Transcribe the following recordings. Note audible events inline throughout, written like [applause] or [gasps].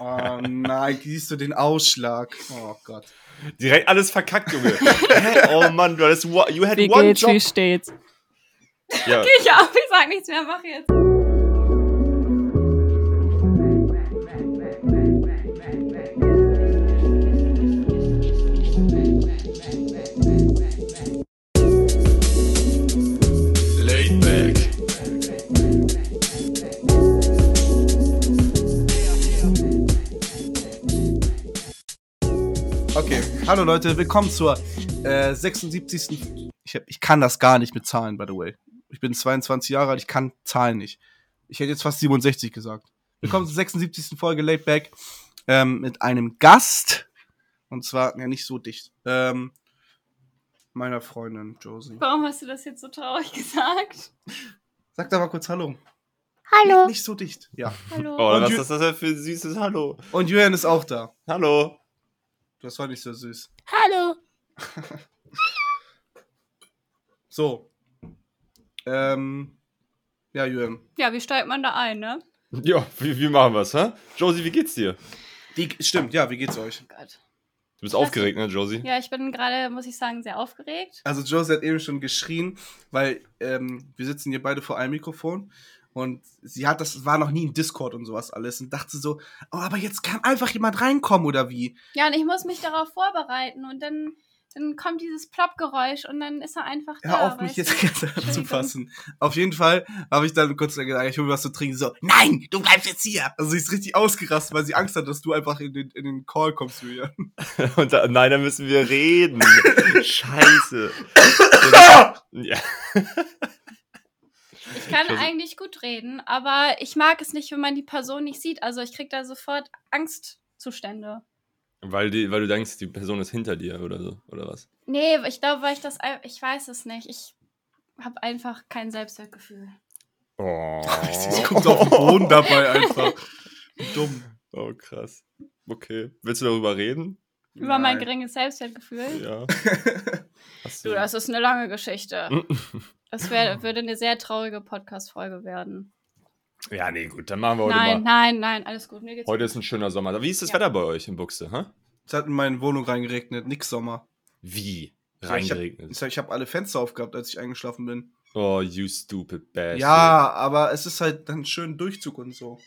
Oh nein, siehst du den Ausschlag? Oh Gott. Direkt alles verkackt, Junge. [laughs] Oh Mann, du hattest, you had Wie one geht's, job. wie steht's? Ja. Ich auch, ich sag nichts mehr, mach jetzt. Hallo Leute, willkommen zur äh, 76. Ich, hab, ich kann das gar nicht mit Zahlen, by the way. Ich bin 22 Jahre alt, ich kann Zahlen nicht. Ich hätte jetzt fast 67 gesagt. Willkommen zur 76. Folge Laid Back ähm, mit einem Gast. Und zwar, ja, nicht so dicht. Ähm, meiner Freundin Josie. Warum hast du das jetzt so traurig [laughs] gesagt? Sag da mal kurz Hallo. Hallo. Nicht so dicht. Ja. Hallo. Oh, was ist das denn für ein süßes Hallo? Und Julian ist auch da. Hallo. Das war nicht so süß. Hallo. [laughs] So. Ähm, ja, Julian. Ja, wie steigt man da ein, ne? Ja, wie, wie machen wir's, hä? Josie, wie geht's dir? Die, stimmt, ja, wie geht's euch? Oh Gott. Du bist aufgeregt, ne, Josie? Ja, ich bin gerade, muss ich sagen, sehr aufgeregt. Also Josie hat eben schon geschrien, weil ähm, wir sitzen hier beide vor einem Mikrofon und sie hat das war noch nie in Discord und sowas alles und dachte so, oh, aber jetzt kann einfach jemand reinkommen oder wie? Ja, und ich muss mich darauf vorbereiten und dann, dann kommt dieses Plop-Geräusch und dann ist er einfach da. Hör auf mich jetzt du? zu Entschuldigung. fassen. Auf jeden Fall habe ich dann kurz gesagt, ich hole mir was zu trinken. So, nein, du bleibst jetzt hier. Also sie ist richtig ausgerastet, weil sie Angst hat, dass du einfach in den, in den Call kommst, Julian. [laughs] Und da, nein, da müssen wir reden. [laughs] Scheiße. ja. [laughs] Ich kann Josie. eigentlich gut reden, aber ich mag es nicht, wenn man die Person nicht sieht. Also ich krieg da sofort Angstzustände. Weil, die, weil du denkst, die Person ist hinter dir oder so, oder was? Nee, ich glaube, weil ich das, ich weiß es nicht. Ich habe einfach kein Selbstwertgefühl. Oh. [laughs] Sie guckt auf den Boden [laughs] dabei einfach. Dumm. Oh, krass. Okay. Willst du darüber reden? Über mein Nein. geringes Selbstwertgefühl. Ja. [laughs] Du, das ist eine lange Geschichte. Das wär, [laughs] würde eine sehr traurige Podcast-Folge werden. Ja, nee, gut, dann machen wir heute Nein, mal. nein, nein, alles gut. Mir geht's Heute gut. ist ein schöner Sommer. Wie ist das Ja. Wetter bei euch in Buxte, hä? Es hat in meine Wohnung reingeregnet, nix Sommer. Wie? Ja, ich habe Reingeregnet. ich hab alle Fenster aufgehabt, als ich eingeschlafen bin. Oh, you stupid bastard. Ja, aber es ist halt dann schön Durchzug und so.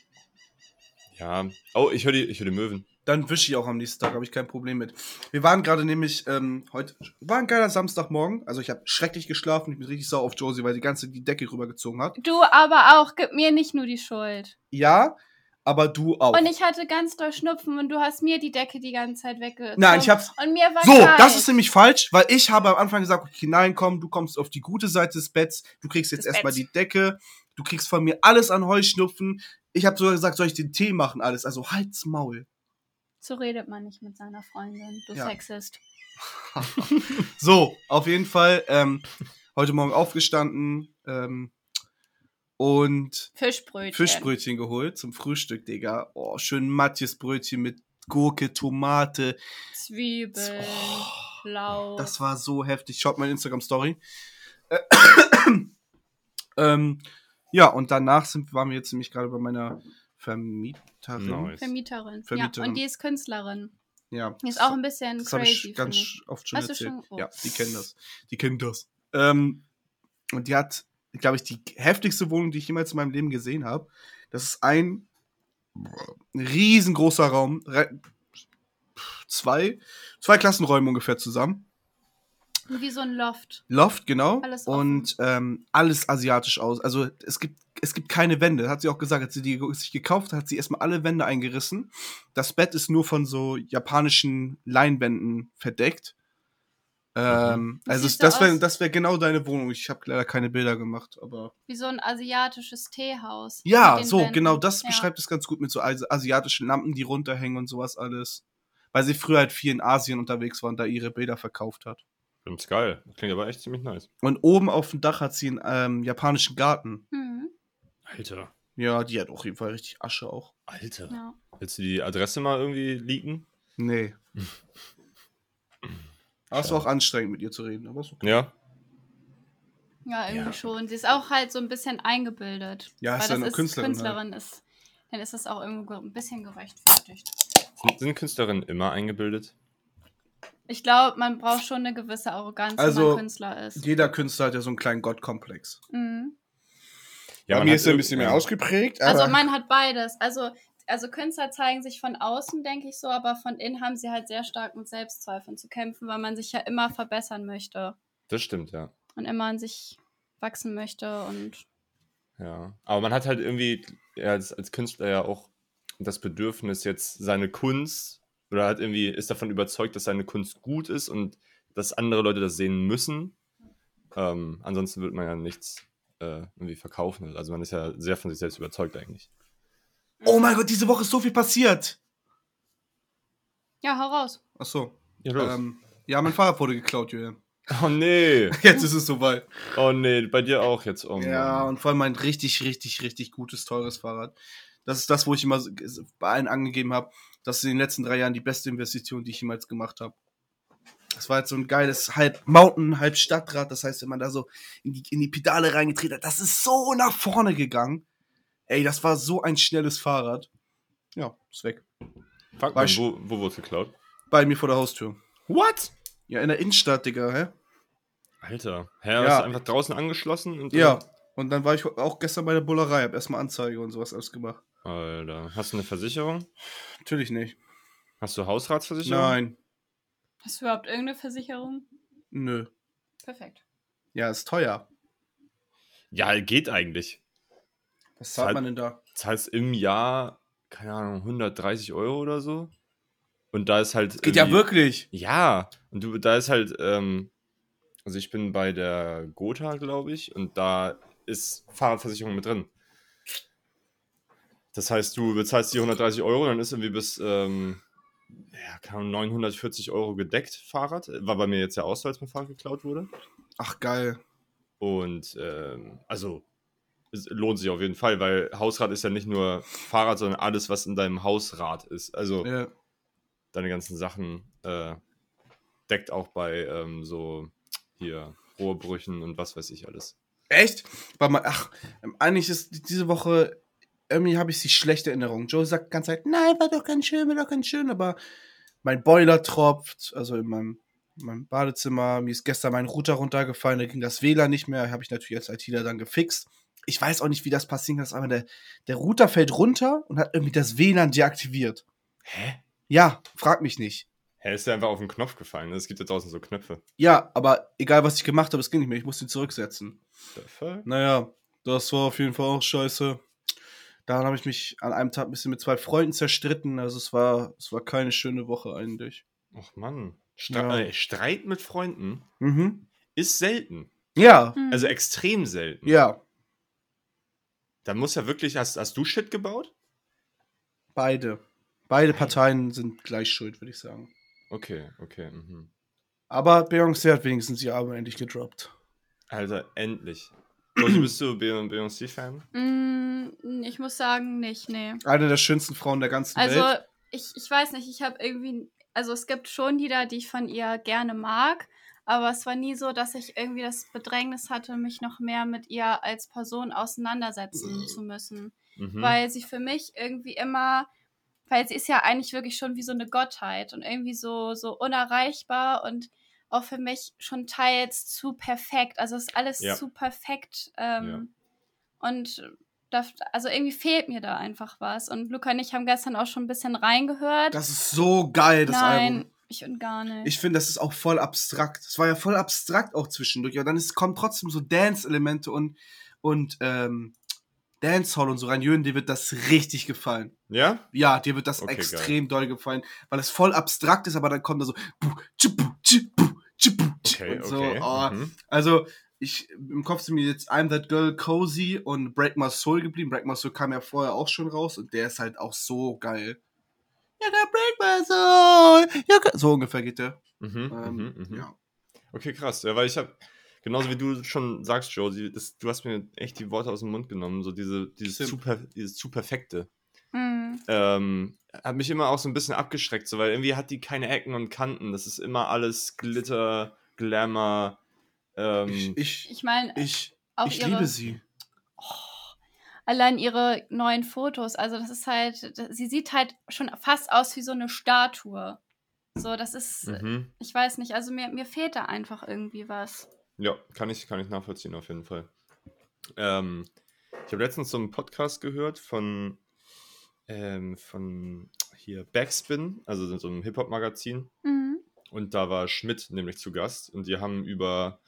Ja. Oh, ich höre die, ich hör die Möwen. Dann wische ich auch am nächsten Tag, habe ich kein Problem mit. Wir waren gerade nämlich, ähm, heute war ein geiler Samstagmorgen. Also ich habe schrecklich geschlafen, ich bin richtig sauer auf Josie, weil die ganze die Decke rübergezogen hat. Du aber auch, gib mir nicht nur die Schuld. Ja, aber du auch. Und ich hatte ganz doll Schnupfen und du hast mir die Decke die ganze Zeit weggezogen. Nein, ich hab's- Und mir war so, kalt. das ist nämlich falsch, weil ich habe am Anfang gesagt, okay, nein, komm, du kommst auf die gute Seite des Betts, du kriegst jetzt erstmal die Decke, du kriegst von mir alles an Heuschnupfen. Ich habe sogar gesagt, soll ich den Tee machen, alles. Also halt's Maul. So redet man nicht mit seiner Freundin, du Ja. Sexist. [laughs] So, auf jeden Fall, ähm, heute Morgen aufgestanden ähm, und Fischbrötchen. Fischbrötchen geholt zum Frühstück, Digga. Oh, schön Matjes Brötchen mit Gurke, Tomate. Zwiebeln, Oh, Lauch. Das war so heftig. Schaut meine Instagram-Story. Äh, [clears throat] ähm, ja, und danach sind, waren wir jetzt nämlich gerade bei meiner Vermieterin. Nice. Vermieterin. Vermieterin. Ja, und die ist Künstlerin. Ja. Die ist auch ein bisschen Das habe crazy. ich ganz ich. oft schon Hast du erzählt. schon? Oh. Ja, die kennen das. Die kennen das. Ähm, und die hat, glaube ich, die heftigste Wohnung, die ich jemals in meinem Leben gesehen habe. Das ist ein riesengroßer Raum. Zwei, zwei Klassenräume ungefähr zusammen. Wie so ein Loft. Loft, genau. Alles und ähm, alles asiatisch aus. Also es gibt, es gibt keine Wände. Hat sie auch gesagt, als sie die sich gekauft hat, hat sie erstmal alle Wände eingerissen. Das Bett ist nur von so japanischen Leinwänden verdeckt. Ähm, Das also das wäre das wär genau deine Wohnung. Ich habe leider keine Bilder gemacht, aber. Wie so ein asiatisches Teehaus. Ja, so, Wänden. genau, das Ja. beschreibt es ganz gut mit so asi- asiatischen Lampen, die runterhängen und sowas alles. Weil sie früher halt viel in Asien unterwegs war und da ihre Bilder verkauft hat. Find's geil. Klingt aber echt ziemlich nice. Und oben auf dem Dach hat sie einen ähm, japanischen Garten. Mhm. Alter. Ja, die hat auf jeden Fall richtig Asche auch. Alter. Ja. Willst du die Adresse mal irgendwie leaken? Nee. [laughs] Aber es war auch anstrengend, mit ihr zu reden, aber ist okay. Ja. Ja, irgendwie Ja. schon. Sie ist auch halt so ein bisschen eingebildet. Ja, ist ja das eine Künstlerin halt. Künstlerin ist. dann ist es auch irgendwo ge- ein bisschen gerechtfertigt. Sind, sind Künstlerinnen immer eingebildet? Ich glaube, man braucht schon eine gewisse Arroganz, wenn Also, man Künstler ist. Jeder Künstler hat ja so einen kleinen Gottkomplex. Mhm. Ja, Bei mir ist er ein bisschen mehr ausgeprägt, aber Also man hat beides. Also, also Künstler zeigen sich von außen, denke ich so, aber von innen haben sie halt sehr stark mit Selbstzweifeln zu kämpfen, weil man sich ja immer verbessern möchte Das stimmt, ja. und immer an sich wachsen möchte und Ja. Aber man hat halt irgendwie ja, als, als Künstler ja auch das Bedürfnis, jetzt seine Kunst oder hat irgendwie ist davon überzeugt, dass seine Kunst gut ist und dass andere Leute das sehen müssen. Ähm, ansonsten wird man ja nichts äh, irgendwie verkaufen. Also man ist ja sehr von sich selbst überzeugt eigentlich. oh mein Gott, diese Woche ist so viel passiert. ja, hau raus. Ach so. Ja, Ähm, ja, mein Fahrrad wurde geklaut, Julian. Oh nee. [laughs] Jetzt ist es soweit. Oh nee, bei dir auch jetzt. Oh, Ja, und vor allem ein richtig, richtig, richtig gutes, teures Fahrrad. Das ist das, wo ich immer so- bei allen angegeben habe. Das ist in den letzten drei Jahren die beste Investition, die ich jemals gemacht habe. Das war jetzt so ein geiles halb Mountain, halb Stadtrad. Das heißt, wenn man da so in die, in die Pedale reingetreten hat, das ist so nach vorne gegangen. Ey, das war so ein schnelles Fahrrad. Ja, ist weg. Fuck, man, wo, wo wurde es geklaut? Bei mir vor der Haustür. What? Ja, in der Innenstadt, Digga, hä? Alter, hä, Ja. hast du einfach draußen angeschlossen? Und Ja. Und dann war ich auch gestern bei der Bullerei, hab erstmal Anzeige und sowas alles gemacht. Alter, hast du eine Versicherung? Natürlich nicht. Hast du Hausratsversicherung? Nein. Hast du überhaupt irgendeine Versicherung? Nö. Perfekt. Ja, ist teuer. Ja, geht eigentlich. Was zahlt Zahlt- man denn da? Zahlst im Jahr, keine Ahnung, 130 Euro oder so. Und da ist halt. Geht ja wirklich. Ja, und du, da ist halt, ähm, also ich bin bei der Gotha, glaube ich, und da ist Fahrradversicherung mit drin. Das heißt, du bezahlst die 130 Euro, dann ist irgendwie bis, ähm, ja, keine Ahnung, 940 Euro gedeckt Fahrrad. War bei mir jetzt ja auch so, als mein Fahrrad geklaut wurde. Ach, geil. Und ähm, also es lohnt sich auf jeden Fall, weil Hausrat ist ja nicht nur Fahrrad, sondern alles, was in deinem Hausrat ist. Also Ja. deine ganzen Sachen äh, deckt auch bei ähm, so hier Rohrbrüchen und was weiß ich alles. Echt? Warte mal, ach, eigentlich ist diese Woche, irgendwie habe ich die schlechte Erinnerung. Joe sagt die ganze Zeit, nein, war doch ganz schön, war doch ganz schön, aber mein Boiler tropft, also in meinem, in meinem Badezimmer, mir ist gestern mein Router runtergefallen, da ging das WLAN nicht mehr, habe ich natürlich als ITler dann gefixt. Ich weiß auch nicht, wie das passieren kann, aber der, der Router fällt runter und hat irgendwie das WLAN deaktiviert. Hä? Ja, frag mich nicht. Hä, ist ja einfach auf den Knopf gefallen. Es gibt da draußen so Knöpfe. Ja, aber egal, was ich gemacht habe, es ging nicht mehr. Ich musste ihn zurücksetzen. The fuck? Naja, das war auf jeden Fall auch scheiße. Dann habe ich mich an einem Tag ein bisschen mit zwei Freunden zerstritten. Also es war, es war keine schöne Woche eigentlich. Ach Mann. Stre Ja. äh, Streit mit Freunden Mhm. ist selten. Ja, Hm. Also extrem selten. ja, Da muss ja wirklich, hast, hast du Shit gebaut? beide. Beide Parteien sind gleich schuld, würde ich sagen. Okay, okay. Mhm. Aber Beyoncé hat wenigstens ihr Album endlich gedroppt. Alter, endlich. Josie, bist du Be- Beyoncé-Fan? Mm, ich muss sagen, nicht, nee. Eine der schönsten Frauen der ganzen Also, Welt. ich, ich weiß nicht, ich habe irgendwie, also es gibt schon Lieder, die ich von ihr gerne mag, aber es war nie so, dass ich irgendwie das Bedrängnis hatte, mich noch mehr mit ihr als Person auseinandersetzen zu müssen. Mhm. Weil sie für mich irgendwie immer, weil sie ist ja eigentlich wirklich schon wie so eine Gottheit und irgendwie so, so unerreichbar und auch für mich schon teils zu perfekt. Also es ist alles Ja. zu perfekt. Ähm, Und da, also irgendwie fehlt mir da einfach was. Und Luca und ich haben gestern auch schon ein bisschen reingehört. Das ist so geil, das Nein, Album. ich und gar nicht. Ich finde, das ist auch voll abstrakt. Es war ja voll abstrakt auch zwischendurch. Aber dann ist, kommen trotzdem so Dance-Elemente und, und ähm, Dancehall und so rein. Jürgen, dir wird das richtig gefallen. Ja? Ja, dir wird das Okay, extrem doll gefallen, weil es voll abstrakt ist, aber dann kommt da so. bu, tschibu, tschibu, tschibu, Okay, und so. okay. Oh, Mhm. Also, ich, im Kopf sind mir jetzt I'm That Girl Cozy und Break My Soul geblieben. Break My Soul kam ja vorher auch schon raus und der ist halt auch so geil. You gotta break my soul. Gotta- So ungefähr geht der. Mhm, Ähm, mhm, mhm. Ja. Okay, krass. Ja, weil ich habe, genauso wie du schon sagst, Josie, das, du hast mir echt die Worte aus dem Mund genommen. So diese, dieses, Stimmt. zu, per, dieses zu perfekte. Hm. Ähm, hat mich immer auch so ein bisschen abgeschreckt, so, weil irgendwie hat die keine Ecken und Kanten. Das ist immer alles Glitter, Glamour. Ähm, Ich, ich, Ich meine, ich, ich ihre. liebe sie. allein ihre neuen Fotos, also das ist halt, sie sieht halt schon fast aus wie so eine Statue. So, das ist, Mhm. ich weiß nicht, also mir, mir fehlt da einfach irgendwie was. Ja, kann ich, kann ich nachvollziehen auf jeden Fall. Ähm, ich habe letztens so einen Podcast gehört von, ähm, von hier Backspin, also so einem Hip-Hop-Magazin. Mhm. Und da war Schmidt nämlich zu Gast und die haben über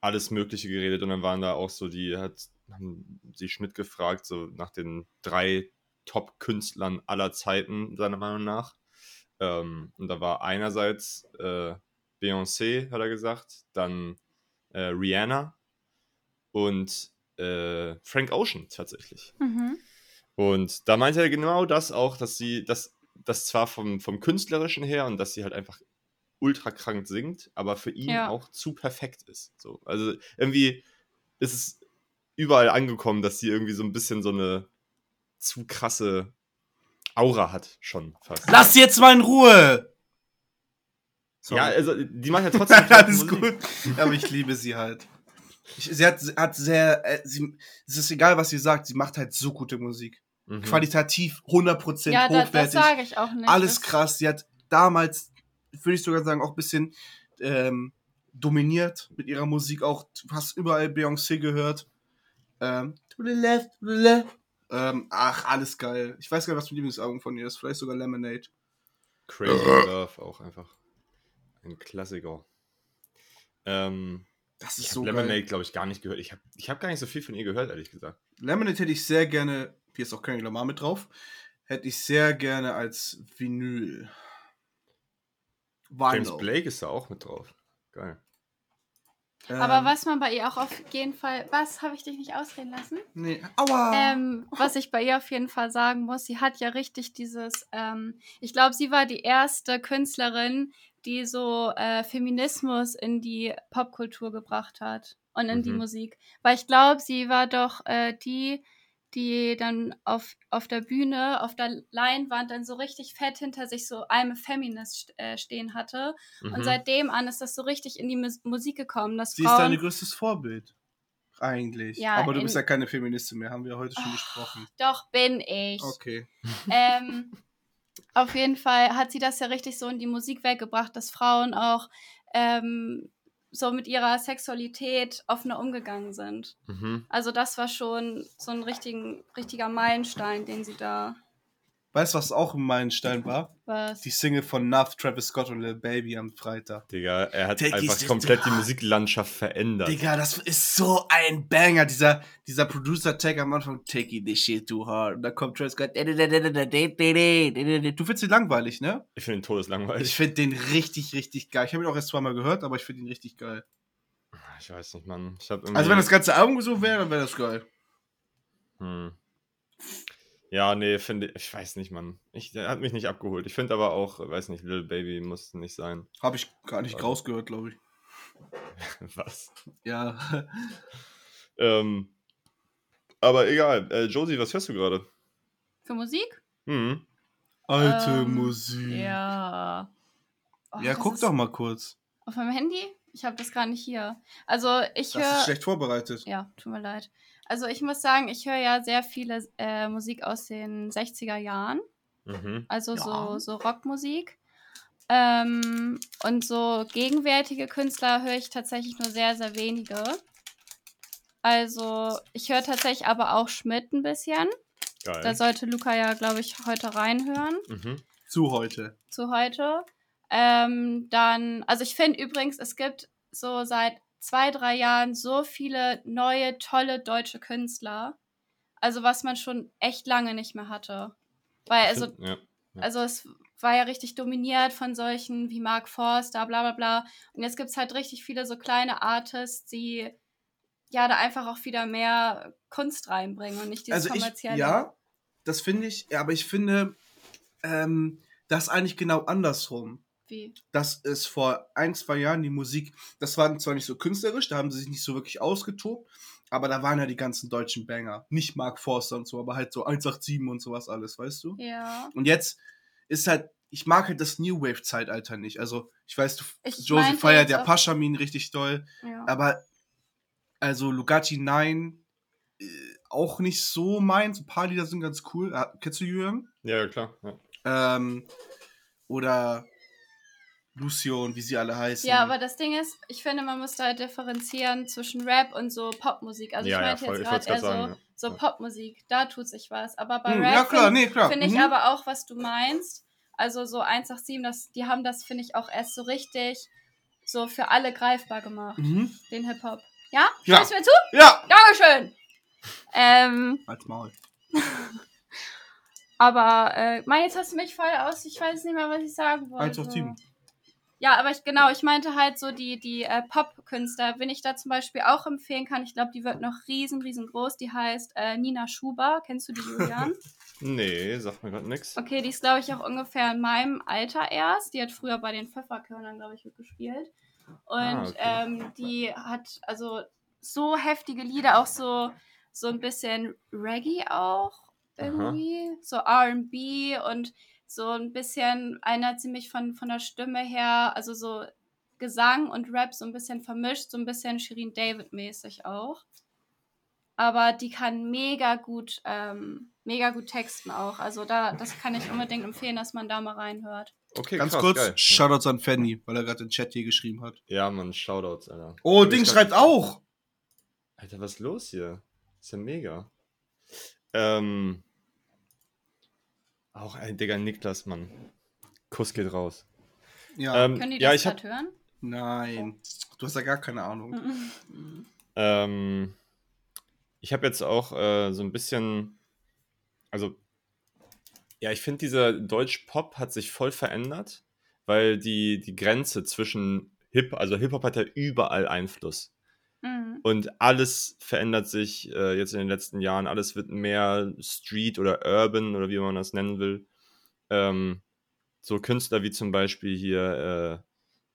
alles Mögliche geredet und dann waren da auch so, die hat, haben sie Schmidt gefragt, so nach den drei Top-Künstlern aller Zeiten, seiner Meinung nach. Ähm, und da war einerseits äh, Beyoncé, hat er gesagt, dann äh, Rihanna und äh, Frank Ocean tatsächlich. Mhm. Und da meinte er genau das auch, dass sie, dass das zwar vom, vom Künstlerischen her und dass sie halt einfach ultra krank singt, aber für ihn Ja. auch zu perfekt ist. So. Also irgendwie ist es überall angekommen, dass sie irgendwie so ein bisschen so eine zu krasse Aura hat, schon fast. Lass sie jetzt mal in Ruhe! Sorry. Ja, also die macht ja [laughs] trotzdem Alles gut. Aber ich liebe sie halt. Ich, sie hat, hat sehr, äh, sie, es ist egal, was sie sagt, sie macht halt so gute Musik. Mhm. Qualitativ 100% Ja, da, das hochwertig. sage ich auch nicht. alles krass. Sie hat damals, würde ich sogar sagen, auch ein bisschen ähm, dominiert mit ihrer Musik. Auch du hast überall Beyoncé gehört. Ähm, to the left, to the left. Ähm, ach, alles geil. Ich weiß gar nicht, was mein Lieblingsalbum von ihr ist. Vielleicht sogar Lemonade. Crazy Love auch einfach. Ein Klassiker. Ähm, Das ich ist habe so Lemonade, glaube ich, gar nicht gehört. Ich habe ich hab gar nicht so viel von ihr gehört, ehrlich gesagt. Lemonade hätte ich sehr gerne, hier ist auch Kendrick Lamar mit drauf, hätte ich sehr gerne als Vinyl. James Vinyl. Blake ist da auch mit drauf. Geil. Ähm, Aber was man bei ihr auch auf jeden Fall, was habe ich dich nicht ausreden lassen? Nee. Aua! Ähm, was ich bei ihr auf jeden Fall sagen muss, sie hat ja richtig dieses, ähm, ich glaube, sie war die erste Künstlerin, die so äh, Feminismus in die Popkultur gebracht hat und in die Mhm. Musik. Weil ich glaube, sie war doch äh, die, die dann auf, auf der Bühne, auf der Leinwand dann so richtig fett hinter sich so I'm a Feminist äh, stehen hatte. Mhm. Und seitdem an ist das so richtig in die Mus Musik gekommen, dass Sie ist Frauen... dein größtes Vorbild. Eigentlich. Ja, Aber du bist ja keine Feministin mehr, haben wir heute schon Ah, besprochen. Doch, bin ich. Okay. ähm, auf jeden Fall hat sie das ja richtig so in die Musikwelt gebracht, dass Frauen auch ähm, so mit ihrer Sexualität offener umgegangen sind. Mhm. Also das war schon so ein richtigen, richtiger Meilenstein, den sie da Weißt du, was auch ein Meilenstein war? was. Die Single von Nuff, Travis Scott und Lil Baby am Freitag. Digga, er hat Take einfach komplett die Musiklandschaft verändert. Digga, das ist so ein Banger. Dieser, dieser Producer-Tag am Anfang, taking this shit too hard. Und da kommt Travis Scott. Du findest ihn langweilig, ne? Ich finde ihn todeslangweilig. Ich finde den richtig, richtig geil. Ich habe ihn auch erst zweimal gehört, aber ich finde ihn richtig geil. Ich weiß nicht, Mann. Ich hab irgendwie, Also wenn das ganze Album so wäre, dann wäre das geil. Hm. Ja, nee, finde ich, ich weiß nicht, Mann. Ich, der hat mich nicht abgeholt. Ich finde aber auch, weiß nicht, Little Baby muss nicht sein. Habe ich gar nicht Also. rausgehört, glaube ich. [laughs] Was? Ja. [laughs] Ähm, aber egal. Äh, Josie, was hörst du gerade? Für Musik? Hm. Alte Ähm, Musik. Ja. Oh, Ja, guck ist doch mal kurz. Auf meinem Handy? Ich habe das gar nicht hier. Also ich Das ist höre. schlecht vorbereitet. Ja, tut mir leid. Also ich muss sagen, ich höre ja sehr viele äh, Musik aus den 60er Jahren. Mhm. Also Ja. so, so Rockmusik. Ähm, und so gegenwärtige Künstler höre ich tatsächlich nur sehr, sehr wenige. Also ich höre tatsächlich aber auch Schmidt ein bisschen. Geil. Da sollte Luca ja, glaube ich, heute reinhören mhm. Zu heute. zu heute. Ähm, dann, also ich finde übrigens, es gibt so seit zwei, drei Jahren so viele neue, tolle deutsche Künstler. Also was man schon echt lange nicht mehr hatte. Weil, also, Find- ja. also es war ja richtig dominiert von solchen wie Mark Forster, bla bla bla. Und jetzt gibt es halt richtig viele so kleine Artists, die ja da einfach auch wieder mehr Kunst reinbringen und nicht dieses Also ich, kommerzielle. ja, das finde ich, ja, aber ich finde, ähm, das eigentlich genau andersrum. Wie? dass es vor ein, zwei Jahren die Musik, das war zwar nicht so künstlerisch, da haben sie sich nicht so wirklich ausgetobt, aber da waren ja die ganzen deutschen Banger. Nicht Mark Forster und so, aber halt so 187 und sowas alles, weißt du? Ja. Und jetzt ist halt, ich mag halt das New Wave-Zeitalter nicht. Also, ich weiß, du, Ich Josie meinte feiert auch- Paschamin richtig doll, ja. aber also Lugatti 9, äh, auch nicht so meins. Ein paar Lieder sind ganz cool. Ah, kennst du? Ja, ja, klar. Ja. Ähm, oder Lucio und wie sie alle heißen. Ja, aber das Ding ist, ich finde, man muss da halt differenzieren zwischen Rap und so Popmusik. Also Ja, ich ja, meinte voll. jetzt gerade eher so, sagen, ja. so Ja. Popmusik, da tut sich was. Aber bei Hm, Rap ja, finde nee, klar. find ich Mhm. aber auch, was du meinst. Also so 187, das, die haben das, finde ich, auch erst so richtig so für alle greifbar gemacht, Mhm. den Hip-Hop. Ja? Ja. Hörst du mir zu? Ja! Dankeschön! Ähm, Als Maul. [laughs] aber, äh, Mann, jetzt hast du mich voll aus, ich weiß nicht mehr, was ich sagen wollte. Eins auf sieben. Ja, aber ich, genau, ich meinte halt so die, die äh, Pop-Künstler, wenn ich da zum Beispiel auch empfehlen kann, ich glaube, die wird noch riesen, riesengroß, die heißt äh, Nina Schuber. Kennst du die, Julian? [laughs] Nee, sagt mir gerade nichts. okay, die ist, glaube ich, auch ungefähr in meinem Alter erst. Die hat früher bei den Pfefferkörnern, glaube ich, mitgespielt. Und Ah, okay. ähm, die hat also so heftige Lieder, auch so, so ein bisschen Reggae auch irgendwie. So RB und so ein bisschen, einer ziemlich von, von der Stimme her, also so Gesang und Rap so ein bisschen vermischt, so ein bisschen Shirin David-mäßig auch. Aber die kann mega gut, ähm, mega gut texten auch. Also da, das kann ich unbedingt empfehlen, dass man da mal reinhört. Okay, Ganz krass, kurz, geil. Shoutouts an Fanny, weil er gerade den Chat hier geschrieben hat. Ja, Mann, Shoutouts, Alter. Oh, Hab Ding grad- schreibt auch! Alter, was ist los hier? Ist ja mega. Ähm. Auch ein Digga, Niklas, Mann. Kuss geht raus. Ja. Ähm, Können die ja, das ich hab, gerade hören? Nein. Du hast ja gar keine Ahnung. Mhm. ähm, ich habe jetzt auch äh, so ein bisschen, also, ja, ich finde, dieser Deutsch-Pop hat sich voll verändert, weil die, die Grenze zwischen Hip, also Hip-Hop hat ja überall Einfluss. Mhm. Und alles verändert sich äh, jetzt in den letzten Jahren. Alles wird mehr Street oder Urban oder wie man das nennen will. Ähm, so Künstler wie zum Beispiel hier äh,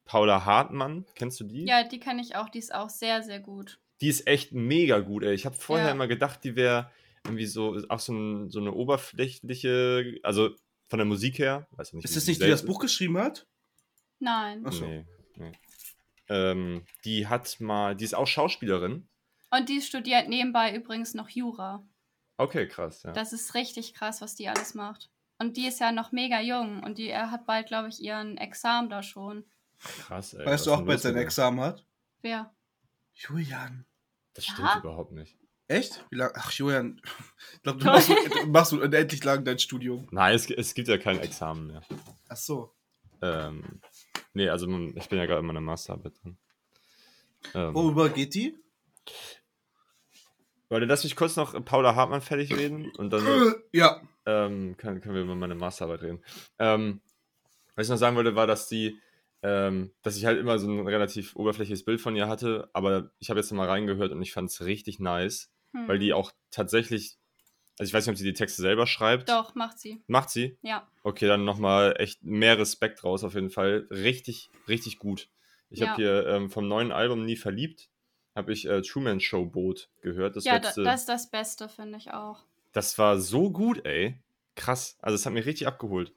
Paula Hartmann. Kennst du die? Ja, die kenne ich auch. Die ist auch sehr, sehr gut. Die ist echt mega gut, ey. Ich habe vorher Ja. immer gedacht, die wäre irgendwie so, auch so, ein, so eine oberflächliche, also von der Musik her. Weiß nicht, Ist das nicht die, die das Buch geschrieben hat? Nein. Ach so. Nee, nee. Ähm, die hat mal, die ist auch Schauspielerin. Und die studiert nebenbei übrigens noch Jura. Okay, krass, ja. Das ist richtig krass, was die alles macht. Und die ist ja noch mega jung und die er hat bald, glaube ich, ihren Examen da schon. Krass, ey. weißt du auch, wer sein? Examen hat? Wer? Julian. Das Ja? stimmt überhaupt nicht. Echt? Wie lang? Ach, Julian. Ich glaube, du [laughs] machst, du machst unendlich lang dein Studium. Nein, es, es gibt ja kein Examen mehr. Ach so. Ähm, nee, also ich bin ja gerade in meiner Masterarbeit drin. Ähm, Worüber geht die? Warte, lass mich kurz noch Paula Hartmann fertig reden und dann Ja. ähm, können, können wir über meine Masterarbeit reden. Ähm, was ich noch sagen wollte, war, dass die, ähm, dass ich halt immer so ein relativ oberflächliches Bild von ihr hatte, aber ich habe jetzt mal reingehört und ich fand es richtig nice, Hm. weil die auch tatsächlich, also ich weiß nicht, ob sie die Texte selber schreibt. Doch, macht sie. Macht sie? Ja. Okay, dann nochmal echt mehr Respekt raus auf jeden Fall. Richtig, richtig gut. Ich Ja. habe hier ähm, vom neuen Album Nie verliebt, habe ich äh, Truman Show Boot gehört. Das, ja, letzte, das ist das Beste, finde ich auch. das war so gut, ey. Krass. Also es hat mich richtig abgeholt.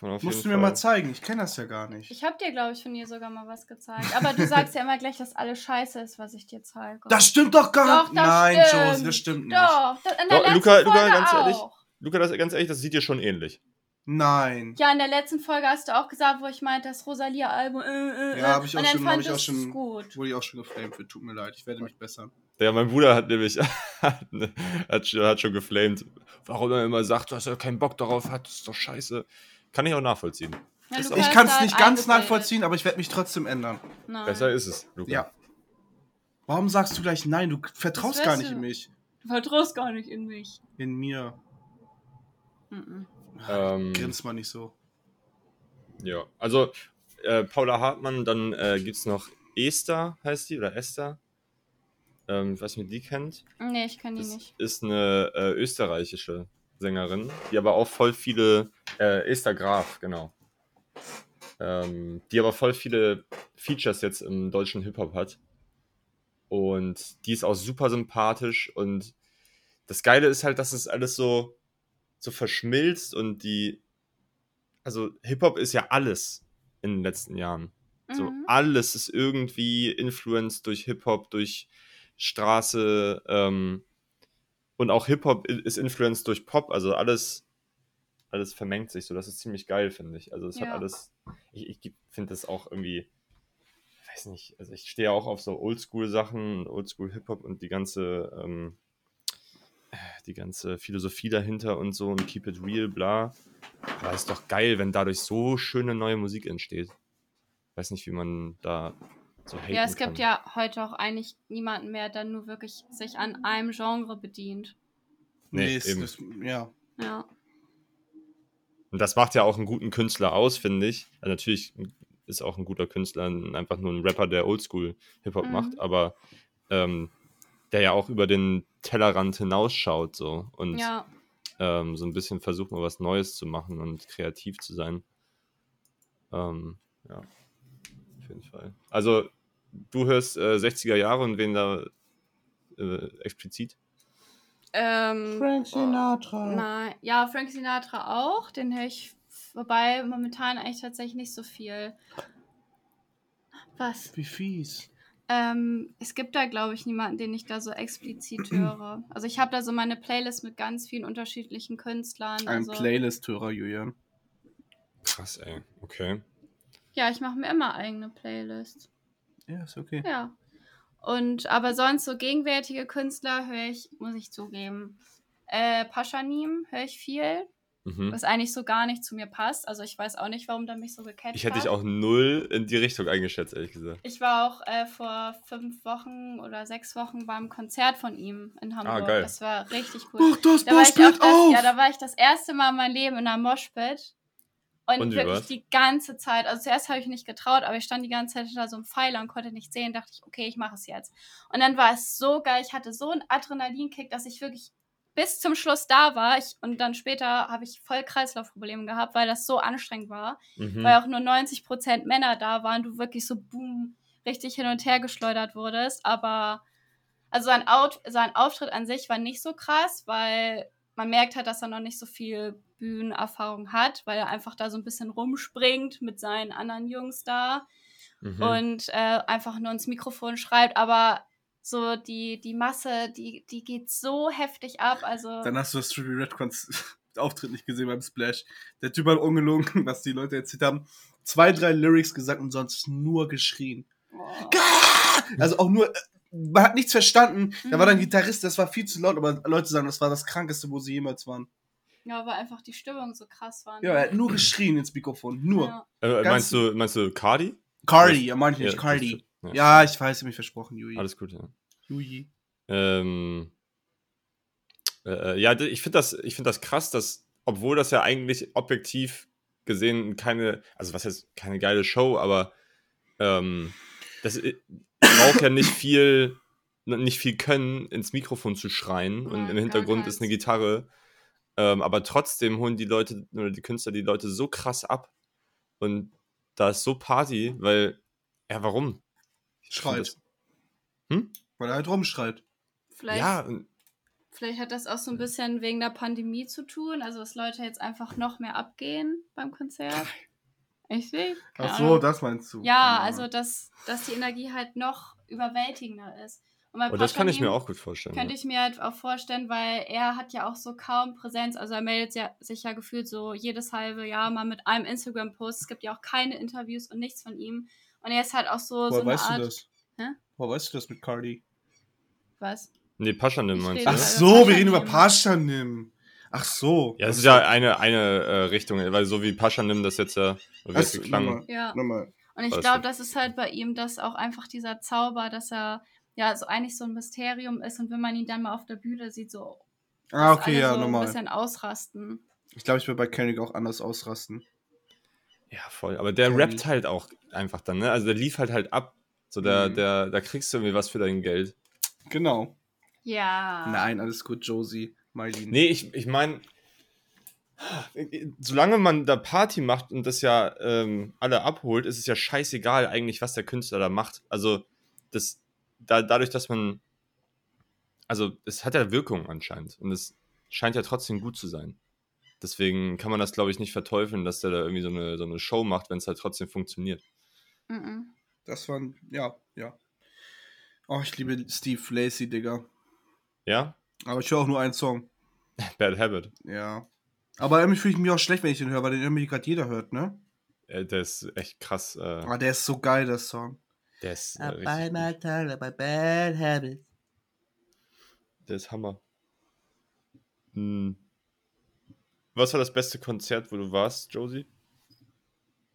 Musst du mir Fall- mal zeigen. Ich kenne das ja gar nicht. Ich habe dir, glaube ich, von ihr sogar mal was gezeigt. Aber du sagst ja immer gleich, dass alles scheiße ist, was ich dir zeige. Das stimmt doch gar nicht. Nein, stimmt. Josie, das stimmt nicht. Doch, das, in der Doch, letzten Luca- Luca, Folge ganz ehrlich? auch. Luca, das ganz ehrlich, das sieht dir schon ähnlich. Nein. Ja, in der letzten Folge hast du auch gesagt, wo ich meinte, das Rosalia-Album. Äh, äh, Ja, äh, hab ich auch und dann schon- hab ich auch schon- gut. Wurde ich auch schon geflamed für. Tut mir leid. Ich werde mich bessern. Ja, mein Bruder hat nämlich [laughs] hat, hat schon geflamed. Warum er immer sagt, dass er keinen Bock darauf hat, das ist doch scheiße. Kann ich auch nachvollziehen. Ja, Ich kann es nicht ganz nachvollziehen, aber ich werde mich trotzdem ändern. Nein. Besser ist es, Luca. Ja. Warum sagst du gleich nein? Du vertraust gar nicht du. in mich. Du vertraust gar nicht in mich. In mir. Mhm. Ähm, Grinst mal nicht so. Ja, also äh, Paula Hartmann, dann äh, gibt es noch Esther, heißt die, oder Esther. Ähm, ich weiß nicht, ihr die kennt. Nee, ich kann die Das nicht. ist eine äh, österreichische Sängerin, die aber auch voll viele, äh, Esther Graf, genau. Ähm, die aber voll viele Features jetzt im deutschen Hip-Hop hat. Und die ist auch super sympathisch und das Geile ist halt, dass es alles so, so verschmilzt und die, also Hip-Hop ist ja alles in den letzten Jahren. So Mhm. alles ist irgendwie influenced durch Hip-Hop, durch Straße. Ähm, und auch Hip-Hop ist influenced durch Pop, also alles, alles vermengt sich so. Das ist ziemlich geil, finde ich. Also es hat Ja. alles, ich, ich finde das auch irgendwie, weiß nicht, also ich stehe auch auf so Oldschool-Sachen, Oldschool-Hip-Hop und die ganze, ähm, die ganze Philosophie dahinter und so und keep it real, bla. Aber ist doch geil, wenn dadurch so schöne neue Musik entsteht. Weiß nicht, wie man da so haten Ja, es gibt kann. ja heute auch eigentlich niemanden mehr, der nur wirklich sich an einem Genre bedient. Nee, es- eben. es- ja. Ja. Und das macht ja auch einen guten Künstler aus, finde ich. Also natürlich ist auch ein guter Künstler ein- einfach nur ein Rapper, der Oldschool-Hip-Hop Mhm. macht, aber ähm, der ja auch über den Tellerrand hinausschaut so und Ja. ähm, so ein bisschen versucht, mal was Neues zu machen und kreativ zu sein. Ähm, ja, auf jeden Fall. Also, du hörst äh, 60er Jahre und wen da äh, explizit? Ähm, Frank Sinatra. Nein, ja, Frank Sinatra auch. Den höre ich, wobei momentan eigentlich tatsächlich nicht so viel. Was? Wie fies. Ähm, es gibt da, glaube ich, niemanden, den ich da so explizit [clears throat] höre. Also ich habe da so meine Playlist mit ganz vielen unterschiedlichen Künstlern. Ein also, Playlist-Hörer, Julian. Krass, ey. Okay. Ja, ich mache mir immer eigene Playlists. Ja, ist okay. Ja. Und aber sonst so gegenwärtige Künstler höre ich, muss ich zugeben. Äh, Paschanim höre ich viel, Mhm. was eigentlich so gar nicht zu mir passt. Also ich weiß auch nicht, warum der mich so gecatcht Ich hätte hat. dich auch null in die Richtung eingeschätzt, ehrlich gesagt. Ich war auch äh, vor fünf Wochen oder sechs Wochen beim Konzert von ihm in Hamburg. Ah, geil. Das war richtig cool. Mach das Da war, ich auch Moshpit das, auf! ja, da war ich das erste Mal in meinem Leben in einer Moshpit. Und, Und wirklich die ganze Zeit, also zuerst habe ich mich nicht getraut, aber ich stand die ganze Zeit hinter so einem Pfeiler und konnte nicht sehen, dachte ich, okay, ich mache es jetzt. Und dann war es so geil, ich hatte so einen Adrenalinkick, dass ich wirklich bis zum Schluss da war. Ich, und dann später habe ich voll Kreislaufprobleme gehabt, weil das so anstrengend war Mhm. weil auch nur 90% Männer da waren, du wirklich so boom, richtig hin und her geschleudert wurdest. Aber also sein, Out, sein Auftritt an sich war nicht so krass, weil man merkt halt, dass er noch nicht so viel Bühnenerfahrung hat, weil er einfach da so ein bisschen rumspringt mit seinen anderen Jungs da Mhm. und äh, einfach nur ins Mikrofon schreibt. Aber so die, die Masse, die, die geht so heftig ab. Also Dann hast du das Trippy Red Cons [laughs] Auftritt nicht gesehen beim Splash. Der Typ hat ungelogen, [laughs] was die Leute erzählt haben. Zwei, drei Lyrics gesagt und sonst nur geschrien. boah. Also auch nur, äh, man hat nichts verstanden. Da war dann ein Mhm. Gitarrist, das war viel zu laut, aber Leute sagen, das war das krankeste, wo sie jemals waren. ja, weil einfach die Stimmung so krass war. Ja, er hat nur geschrien ins Mikrofon. Nur. Ja. äh, ganz- meinst, du, meinst du Cardi? Cardi, ja, meine ich nicht, Ja, Cardi. das- Ja, ich weiß, ich hab mich versprochen, Jui. Alles gut, ja. Jui. Ähm, äh, ja, d- ich finde das, ich find das krass, dass, obwohl das ja eigentlich objektiv gesehen keine, also was heißt keine geile Show, aber ähm, das i- braucht ja nicht viel, nicht viel Können, ins Mikrofon zu schreien und Nein, im gar Hintergrund ist eine. Gitarre. Ähm, aber trotzdem holen die Leute oder die Künstler die Leute so krass ab. Und da ist so Party, weil, ja, warum? Ich Schreit. Hm? Weil er halt rumschreit. Vielleicht, Ja, und vielleicht hat das auch so ein bisschen wegen der Pandemie zu tun, also dass Leute jetzt einfach noch mehr abgehen beim Konzert. Ich sehe. Ach so, das meinst du. Ja, also dass, dass die Energie halt noch überwältigender ist. Und bei oh, das kann ich mir auch gut vorstellen. Könnte ja. ich mir halt auch vorstellen, weil er hat ja auch so kaum Präsenz. Also er meldet ja, sich ja gefühlt so jedes halbe Jahr mal mit einem Instagram-Post. Es gibt ja auch keine Interviews und nichts von ihm. Und er ist halt auch so, Woher so eine weißt Art. du das? Hä? Woher weißt du das mit Cardi? Was? Nee, Paschanim meinst du? Ach ne? so, wir reden über Paschanim. Ach so. Ja, es ist ja eine, eine äh, Richtung, weil so wie Paschanim das jetzt ja wie es geklang. nochmal. Ja. nochmal. Und ich glaube, das ist halt bei ihm, dass auch einfach dieser Zauber, dass er ja so eigentlich so ein Mysterium ist und wenn man ihn dann mal auf der Bühne sieht, so Ah, okay, ja, so ein nochmal. bisschen ausrasten. Ich glaube, ich will bei Kendrick auch anders ausrasten. Ja, voll. Aber der Cardi. rappt halt auch einfach dann, ne? Also der lief halt halt ab. So, der, Mhm. der, da kriegst du irgendwie was für dein Geld. Genau. Ja. Nein, alles gut, Josie, Marlene. Nee, ich, ich meine, solange man da Party macht und das ja ähm, alle abholt, ist es ja scheißegal eigentlich, was der Künstler da macht. Also, das, da, dadurch, dass man, also, es hat ja Wirkung anscheinend und es scheint ja trotzdem gut zu sein. Deswegen kann man das, glaube ich, nicht verteufeln, dass der da irgendwie so eine, so eine Show macht, wenn es halt trotzdem funktioniert. Mhm. Das waren, ja, ja. Oh, ich liebe Steve Lacey, Digga. Ja? Aber ich höre auch nur einen Song. [laughs] Bad Habit. Ja. Aber irgendwie fühle ich mich auch schlecht, wenn ich den höre, weil den irgendwie gerade jeder hört, ne? Äh, der ist echt krass. Äh, Aber der ist so geil, der Song. der ist äh, gut. my about bad habits. Der ist Hammer. Hm. Was war das beste Konzert, wo du warst, Josie?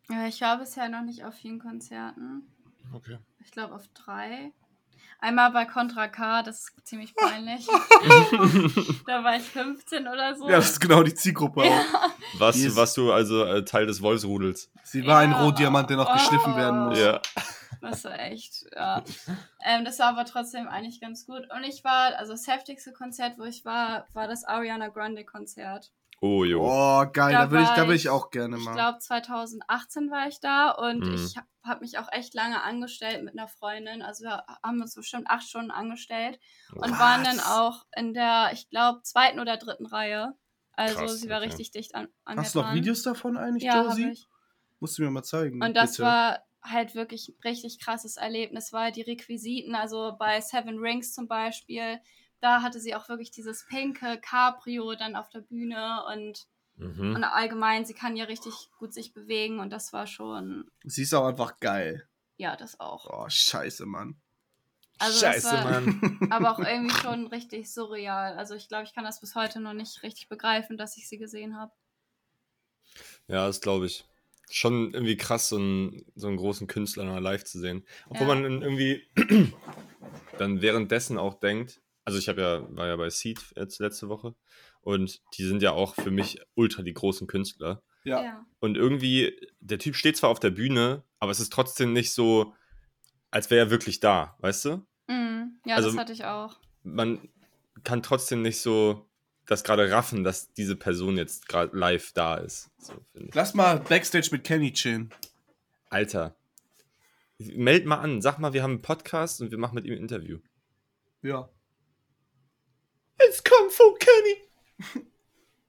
Ja, ich war bisher noch nicht auf vielen Konzerten. Okay. Ich glaube auf drei. Einmal bei Contra K, das ist ziemlich peinlich. [laughs] da war ich 15 oder so. Ja, das ist genau die Zielgruppe auch. Ja. Du, ist- warst du also äh, Teil des Wolfsrudels? Sie war ein Ja. Rohdiamant, der noch geschliffen werden muss. Ja. Das war echt, ja. Ähm, das war aber trotzdem eigentlich ganz gut. Und ich war, also das heftigste Konzert, wo ich war, war das Ariana Grande Konzert. Oh, jo. Oh, geil, da, Da will ich, da will ich- ich auch gerne Ich mal. glaube 2018 war ich da und Mhm. ich habe mich auch echt lange angestellt mit einer Freundin. Also wir haben uns bestimmt acht Stunden angestellt und Was? waren dann auch in der, ich glaube, zweiten oder dritten Reihe. Also Krass, sie war okay. richtig dicht an, an Hast du noch dran. Videos davon eigentlich, Ja, Josie? ich. Musst du mir mal zeigen. Und das bitte. war halt wirklich ein richtig krasses Erlebnis, weil die Requisiten, also bei Seven Rings zum Beispiel, da hatte sie auch wirklich dieses pinke Cabrio dann auf der Bühne und, Mhm. und allgemein, sie kann ja richtig gut sich bewegen und das war schon, Sie ist auch einfach geil. ja, das auch. Oh, scheiße, Mann. Also das Scheiße, war- Mann. [laughs] Aber auch irgendwie schon richtig surreal. Also ich glaube, ich kann das bis heute noch nicht richtig begreifen, dass ich sie gesehen habe. Ja, das glaube ich. Schon irgendwie krass, so einen, so einen großen Künstler mal live zu sehen. Obwohl Ja. man dann irgendwie [clears throat] dann währenddessen auch denkt, also ich habe ja, war ja bei Seed jetzt letzte Woche und die sind ja auch für mich ultra die großen Künstler. Ja. Und irgendwie, der Typ steht zwar auf der Bühne, aber es ist trotzdem nicht so, als wäre er wirklich da, weißt du? Mhm. Ja, Also- das hatte ich auch. Man kann trotzdem nicht so das gerade raffen, dass diese Person jetzt gerade live da ist. So. Lass mal Backstage mit Kenny chillen. Alter. Meld mal an, sag mal, wir haben einen Podcast und wir machen mit ihm ein Interview. Ja. It's come from Kenny.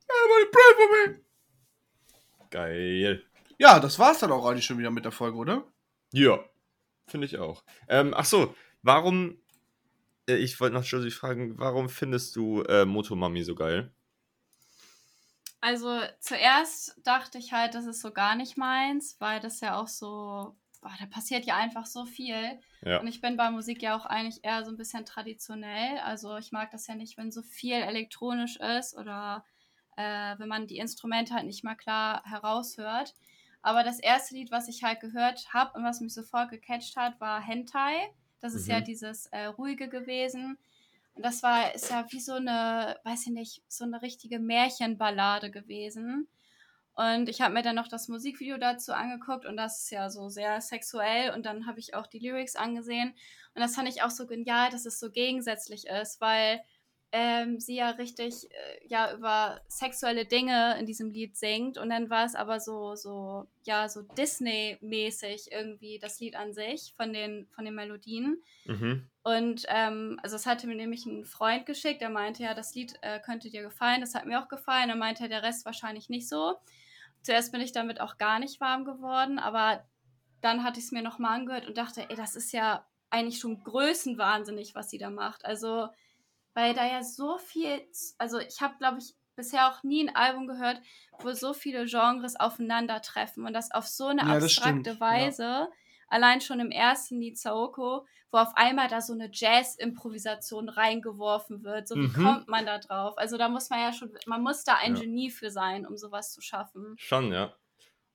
Everybody pray for me. Geil. Ja, das war's dann auch eigentlich schon wieder mit der Folge, oder? Ja, finde ich auch. Ähm, ach so, warum, äh, ich wollte noch Josie fragen, warum findest du äh, Motomami so geil? Also zuerst dachte ich halt, das ist so gar nicht meins, weil das ja auch so, boah, da passiert ja einfach so viel. Ja. Und ich bin bei Musik ja auch eigentlich eher so ein bisschen traditionell. Also ich mag das ja nicht, wenn so viel elektronisch ist oder äh, wenn man die Instrumente halt nicht mal klar heraushört. Aber das erste Lied, was ich halt gehört habe und was mich sofort gecatcht hat, war Hentai. Das ist Mhm. ja dieses äh, ruhige gewesen. Und das war, ist ja wie so eine, weiß ich nicht, so eine richtige Märchenballade gewesen. Und ich habe mir dann noch das Musikvideo dazu angeguckt und das ist ja so sehr sexuell. Und dann habe ich auch die Lyrics angesehen. Und das fand ich auch so genial, dass es so gegensätzlich ist, weil ähm, sie ja richtig äh, ja über sexuelle Dinge in diesem Lied singt. Und dann war es aber so, so, ja, so Disney-mäßig irgendwie das Lied an sich von den, von den Melodien. Mhm. Und ähm, also es hatte mir nämlich ein Freund geschickt, der meinte, ja, das Lied äh, könnte dir gefallen, das hat mir auch gefallen. Er meinte, der Rest wahrscheinlich nicht so. Zuerst bin ich damit auch gar nicht warm geworden, aber dann hatte ich es mir nochmal angehört und dachte, ey, das ist ja eigentlich schon größenwahnsinnig, was sie da macht. Also, weil da ja so viel, also ich habe, glaube ich, bisher auch nie ein Album gehört, wo so viele Genres aufeinandertreffen und das auf so eine Ja, abstrakte stimmt, ja. Allein schon im ersten Lied Saoko, wo auf einmal da so eine Jazz-Improvisation reingeworfen wird. So wie Mhm. kommt man da drauf? Also da muss man ja schon, man muss da ein Ja. Genie für sein, um sowas zu schaffen. Schon, ja.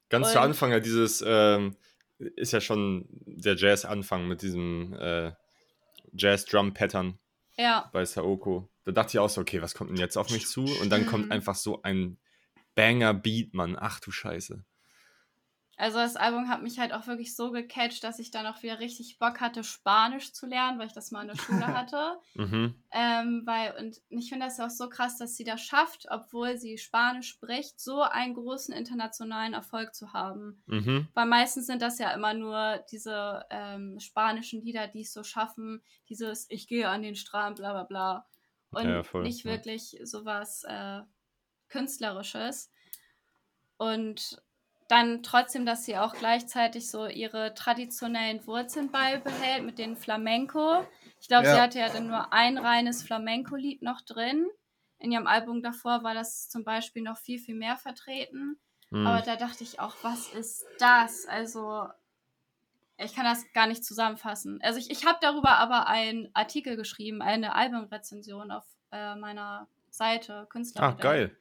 Ganz zu Und- Anfang ja dieses, ähm, ist ja schon der Jazz-Anfang mit diesem äh, Jazz-Drum-Pattern Ja, bei Saoko. Da dachte ich auch so, okay, was kommt denn jetzt auf mich zu? Und dann kommt Mhm. einfach so ein Banger-Beat, Mann. Ach du Scheiße. Also das Album hat mich halt auch wirklich so gecatcht, dass ich dann auch wieder richtig Bock hatte, Spanisch zu lernen, weil ich das mal in der Schule [laughs] hatte. Mhm. Ähm, weil, und ich finde das auch so krass, dass sie das schafft, obwohl sie Spanisch spricht, so einen großen internationalen Erfolg zu haben. Mhm. Weil meistens sind das ja immer nur diese ähm, spanischen Lieder, die es so schaffen, dieses Ich gehe an den Strand, bla bla bla. Und Ja, voll, nicht ja. wirklich sowas äh, Künstlerisches. Und dann trotzdem, dass sie auch gleichzeitig so ihre traditionellen Wurzeln beibehält mit den Flamenco. Ich glaube, Ja. sie hatte ja dann nur ein reines Flamenco-Lied noch drin. In ihrem Album davor war das zum Beispiel noch viel, viel mehr vertreten. Hm. Aber da dachte ich auch, was ist das? Also, ich kann das gar nicht zusammenfassen. Also, ich, ich habe darüber aber einen Artikel geschrieben, eine Albumrezension auf äh, meiner Seite, Künstler. Ach, geil.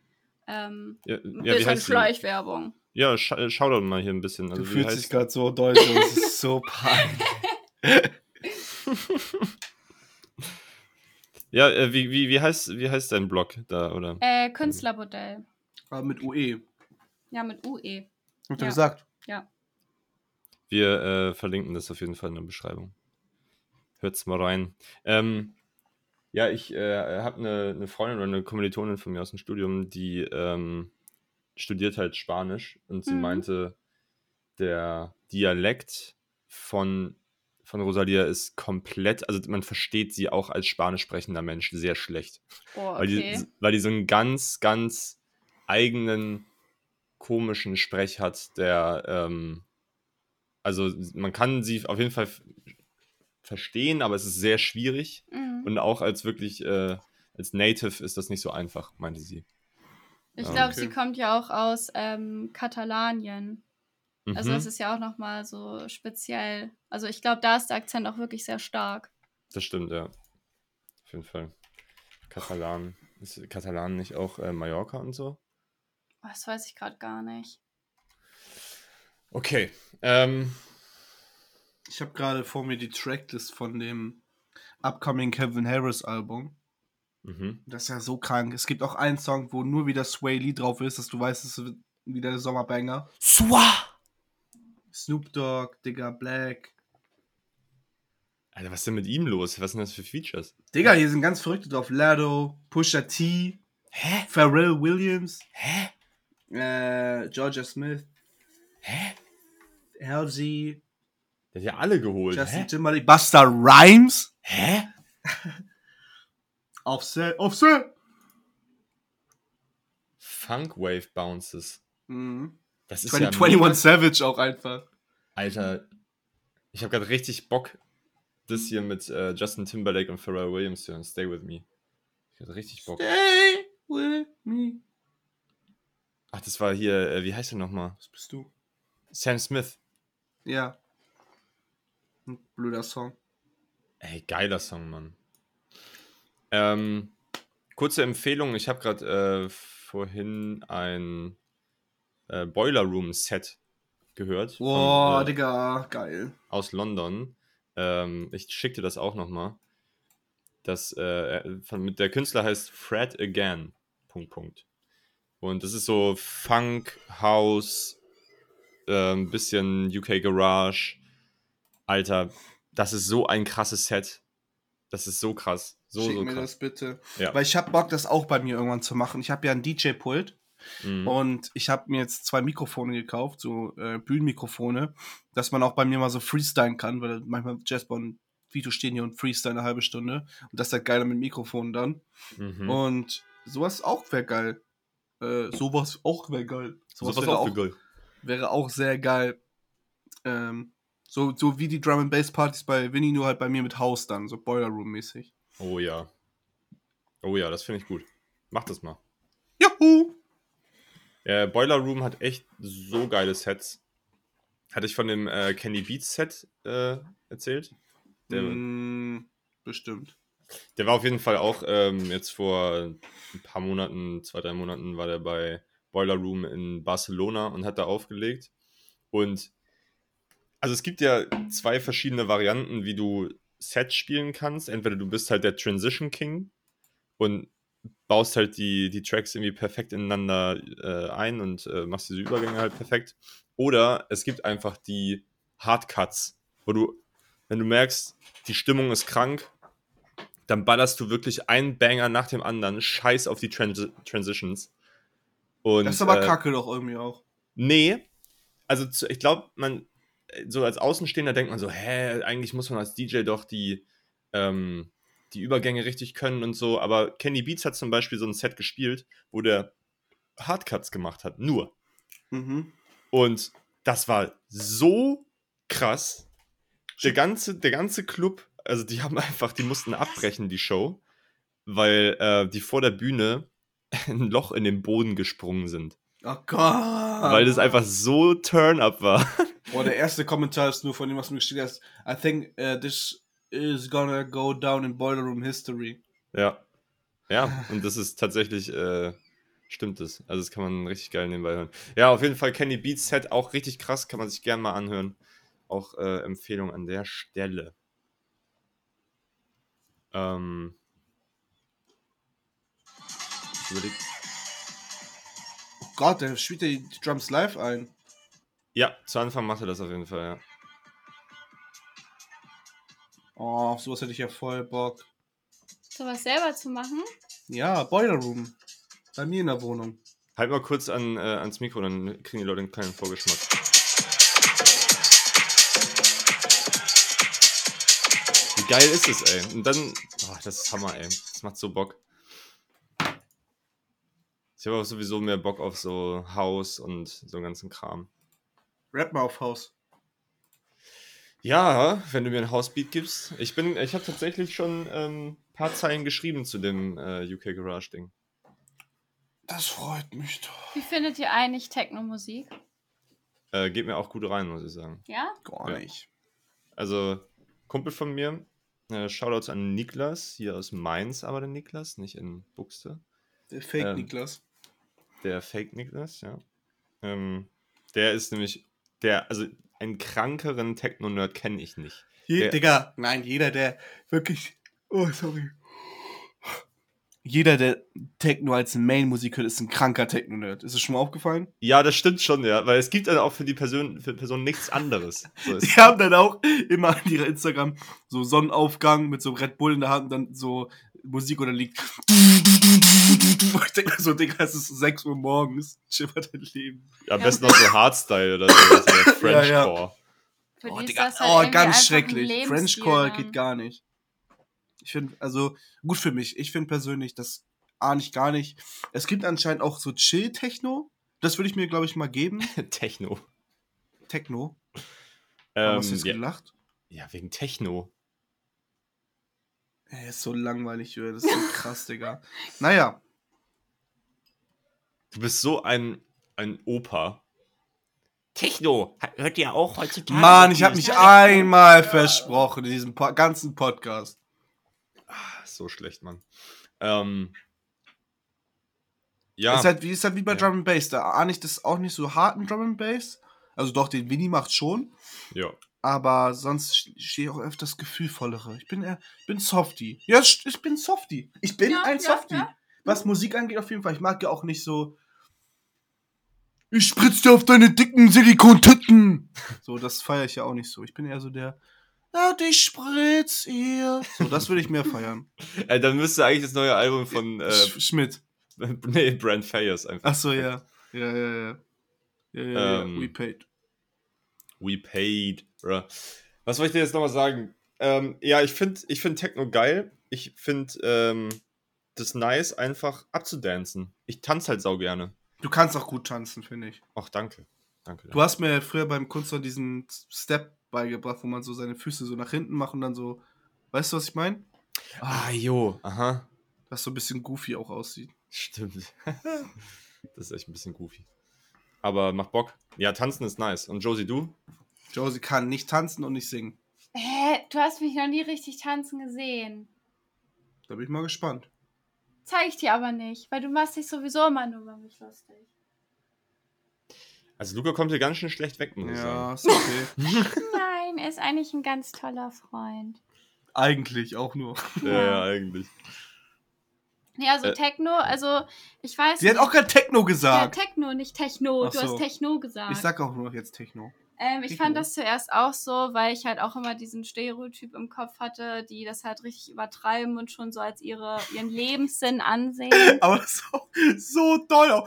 Ähm, Ja, ja, bisschen? Schleichwerbung. Ja, sch äh, schau doch mal hier ein bisschen. Also, Du fühlst heißt- dich gerade so deutsch, und es ist [laughs] so peinlich. [laughs] Ja, äh, wie, wie, wie, heißt, wie heißt dein Blog da, oder? Äh, Künstlermodell. Aber mit UE. Ja, mit UE. Hab ich Ja. gesagt. Wir äh, verlinken das auf jeden Fall in der Beschreibung. Hört's mal rein. Ähm, ja, ich äh, habe eine, eine Freundin oder eine Kommilitonin von mir aus dem Studium, die ähm, studiert halt Spanisch und sie Mhm. meinte, der Dialekt von, von Rosalia ist komplett, also man versteht sie auch als spanisch sprechender Mensch sehr schlecht. Oh, Weil, okay. die, weil die so einen ganz, ganz eigenen, komischen Sprech hat, der, ähm, also man kann sie auf jeden Fall verstehen, aber es ist sehr schwierig. Mhm. Und auch als wirklich, äh, als Native ist das nicht so einfach, meinte sie. Ich Ja, glaube, okay. sie kommt ja auch aus ähm, Katalanien. Also Mhm, das ist ja auch nochmal so speziell. Also ich glaube, da ist der Akzent auch wirklich sehr stark. das stimmt, ja. Auf jeden Fall. Katalan. Ist Katalan nicht auch äh, Mallorca und so? Das weiß ich gerade gar nicht. Okay. Ähm, Ich habe gerade vor mir die Tracklist von dem upcoming Kevin Harris Album. Mhm. Das ist ja so krank. Es gibt auch einen Song, wo nur wieder Sway Lee drauf ist, dass du weißt, es wird wieder der Sommerbanger. Swa! Snoop Dogg, Digga, Black. Alter, was ist denn mit ihm los? Was sind das für Features? Digga, hier sind ganz Verrückte drauf. Lado, Pusha T, Hä? Pharrell Williams, Hä? äh, Georgia Smith, Hä? LG, Der hat ja alle geholt. Justin Hä? Timberlake, Busta Rhymes, Hä? Offset, Offset. Funk Wave Bounces. Mhm. Das ist 20, ja 21 mega- Savage auch einfach. Alter, ich habe gerade richtig Bock, das hier mit äh, Justin Timberlake und Pharrell Williams zu hören. Stay with me. Ich hatte richtig Bock. Stay with me. Ach, das war hier, äh, wie heißt der nochmal? Was bist du? Sam Smith. Ja. Ein blöder Song. Ey, geiler Song, Mann. Ähm, kurze Empfehlung, ich habe gerade äh, vorhin ein äh, Boiler Room Set gehört. Boah, äh, Digga, geil. aus London. Ähm, ich schicke dir das auch nochmal. Das äh, von, mit der Künstler heißt Fred Again. Punkt, Punkt. Und das ist so Funk, House, ähm, bisschen UK Garage. Alter, das ist so ein krasses Set. Das ist so krass. So, Schick so mir krass. das bitte. Ja. Weil ich hab Bock, das auch bei mir irgendwann zu machen. Ich habe ja ein DJ-Pult Mhm. und ich habe mir jetzt zwei Mikrofone gekauft, so äh, Bühnenmikrofone, dass man auch bei mir mal so freestylen kann, weil manchmal Jasper und Vito stehen hier und freestylen eine halbe Stunde. Und das ist halt geiler mit Mikrofonen dann. Mhm. Und sowas auch wäre geil. Äh, sowas auch wäre geil. Sowas, Sowas wäre, auch für Gold. wäre auch sehr geil. Ähm, so, so wie die Drum and Bass Partys bei Winnie, nur halt bei mir mit Haus dann, so Boiler Room mäßig. Oh ja. Oh ja, das finde ich gut. Mach das mal. Juhu! Äh, Boiler Room hat echt so geile Sets. Hatte ich von dem äh, Kenny Beats Set äh, erzählt? Der, Mm, bestimmt. der war auf jeden Fall auch ähm, jetzt vor ein paar Monaten, zwei, drei Monaten, war der bei Boiler Room in Barcelona und hat da aufgelegt. Und also es gibt ja zwei verschiedene Varianten, wie du Sets spielen kannst. Entweder du bist halt der Transition King und baust halt die, die Tracks irgendwie perfekt ineinander äh, ein und äh, machst diese Übergänge halt perfekt. Oder es gibt einfach die Hardcuts, wo du, wenn du merkst, die Stimmung ist krank, dann ballerst du wirklich einen Banger nach dem anderen, scheiß auf die Transi Transitions. Und, das ist aber äh, kacke doch irgendwie auch. Nee. Also zu, ich glaube, man, so als Außenstehender denkt man so, hä, eigentlich muss man als DJ doch die, ähm, die Übergänge richtig können und so. Aber Kenny Beats hat zum Beispiel so ein Set gespielt, wo der Hardcuts gemacht hat. Nur. Mhm. Und das war so krass. Der ganze, der ganze Club also die [laughs] haben einfach, die mussten abbrechen, die Show, weil äh, die vor der Bühne [laughs] ein Loch in den Boden gesprungen sind. Oh Gott. Weil das einfach so Turn-up war. [laughs] Boah, der erste Kommentar ist nur von dem, was mir steht. ist, I think uh, this is gonna go down in Boiler Room History. Ja. Ja, und das ist tatsächlich, äh, stimmt es. Also das kann man richtig geil nebenbei hören. Ja, auf jeden Fall Kenny Beats Set, auch richtig krass, kann man sich gerne mal anhören. Auch äh, Empfehlung an der Stelle. Ähm, ich überleg, Oh Gott, der spielt ja die Drums live ein. Ja, zu Anfang macht er das auf jeden Fall, ja. Oh, auf sowas hätte ich ja voll Bock. Sowas selber zu machen? Ja, Boiler Room. Bei mir in der Wohnung. Halt mal kurz an, äh, ans Mikro, dann kriegen die Leute einen kleinen Vorgeschmack. Wie geil ist es, ey? Und dann, oh, das ist Hammer, ey. Das macht so Bock. Ich habe auch sowieso mehr Bock auf so Haus und so einen ganzen Kram. Rap mal auf Haus. Ja, wenn du mir ein Hausbeat gibst. Ich bin, ich habe tatsächlich schon ähm, ein paar Zeilen geschrieben zu dem äh, UK Garage Ding. Das freut mich doch. Wie findet ihr eigentlich Techno-Musik? Äh, geht mir auch gut rein, muss ich sagen. Ja? Gar Ja. nicht. Also, Kumpel von mir, äh, Shoutouts an Niklas, hier aus Mainz, aber der Niklas, nicht in Buxte. Der Fake Ähm, Niklas. Der Fake Niklas, ja. Ähm, der ist nämlich, der, also einen krankeren Techno-Nerd kenne ich nicht. Je, der- Digga, nein, jeder, der wirklich. Oh, sorry. Jeder, der Techno als Main-Musik hört, ist ein kranker Techno-Nerd. Ist es schon mal aufgefallen? Ja, das stimmt schon, ja, weil es gibt dann auch für die Person, für Person nichts anderes. So [laughs] Die haben dann auch immer an ihrer Instagram so Sonnenaufgang mit so Red Bull in der Hand und dann so Musik oder Lied. [laughs] Ich denke so, Digga, es ist 6 Uhr morgens. Schippert dein Leben. ja, am besten noch so Hardstyle oder so, oder [laughs] Ja, ja. Frenchcore. Für Oh, Digga, halt oh ganz schrecklich. Frenchcore dann. geht gar nicht. Ich finde, also, gut für mich. Ich finde persönlich, das ahne ich gar nicht. Es gibt anscheinend auch so Chill-Techno. Das würde ich mir, glaube ich, mal geben. [laughs] Techno. Techno. Ähm, hast du jetzt ja, gelacht? ja, wegen Techno. Ey, ist so langweilig. Das ist so krass, Digga. Naja. Du bist so ein, ein Opa. Techno, hört ihr auch heutzutage? Mann, ich habe mich einmal versprochen in diesem po ganzen Podcast. So schlecht, Mann. Ähm, ja, Ist halt, wie, ist halt wie bei Ja. Drum and Bass. Da ahne ich das auch nicht so harten Drum and Bass. Also doch, den Winnie macht schon. ja. Aber sonst stehe ich auch öfters gefühlvollere. Ich bin eher, ich bin Softie. Ja, ich bin Softie. Ich bin Ja, ein ja, Softie. ja. Was Musik angeht, auf jeden Fall. Ich mag ja auch nicht so. Ich spritz dir auf deine dicken Silikontitten. So, das feiere ich ja auch nicht so. Ich bin eher so der. Ja, dich spritz ihr. So, das würde ich mehr feiern. [laughs] Äh, dann müsste eigentlich das neue Album von äh, Sch Schmidt. [laughs] nee, Brand Fayers einfach. Ach so, ja. Ja, ja, ja. Ja, ja, Ähm, ja. We paid. We paid, bruh. Was soll ich dir jetzt nochmal sagen? Ähm, ja, ich finde ich find Techno geil. Ich finde ähm, das nice, einfach abzudancen. Ich tanze halt sau gerne. Du kannst auch gut tanzen, finde ich. Ach, danke. Danke. Du hast mir früher beim Kunstler diesen Step beigebracht, wo man so seine Füße so nach hinten macht und dann so. Weißt du, was ich meine? ah, jo, aha. Was so ein bisschen goofy auch aussieht. Stimmt. [laughs] das ist echt ein bisschen goofy. Aber macht Bock. Ja, tanzen ist nice. Und Josie, du? Josie kann nicht tanzen und nicht singen. Hä? Du hast mich noch nie richtig tanzen gesehen. Da bin ich mal gespannt. Zeig ich dir aber nicht, weil du machst dich sowieso immer nur über mich lustig. Also Luca kommt hier ganz schön schlecht weg, muss ich Ja, sagen. ist okay. [laughs] Nein, er ist eigentlich ein ganz toller Freund. Eigentlich auch nur. Ja, ja, eigentlich. Ja, so Äh, Techno, also ich weiß Sie hat auch gerade Techno ja, gesagt. Techno, nicht Techno. Ach du so. hast Techno gesagt. ich sag auch nur jetzt Techno. Ähm, ich fand das zuerst auch so, weil ich halt auch immer diesen Stereotyp im Kopf hatte, die das halt richtig übertreiben und schon so als ihre, ihren Lebenssinn ansehen. [laughs] Aber so, so doll.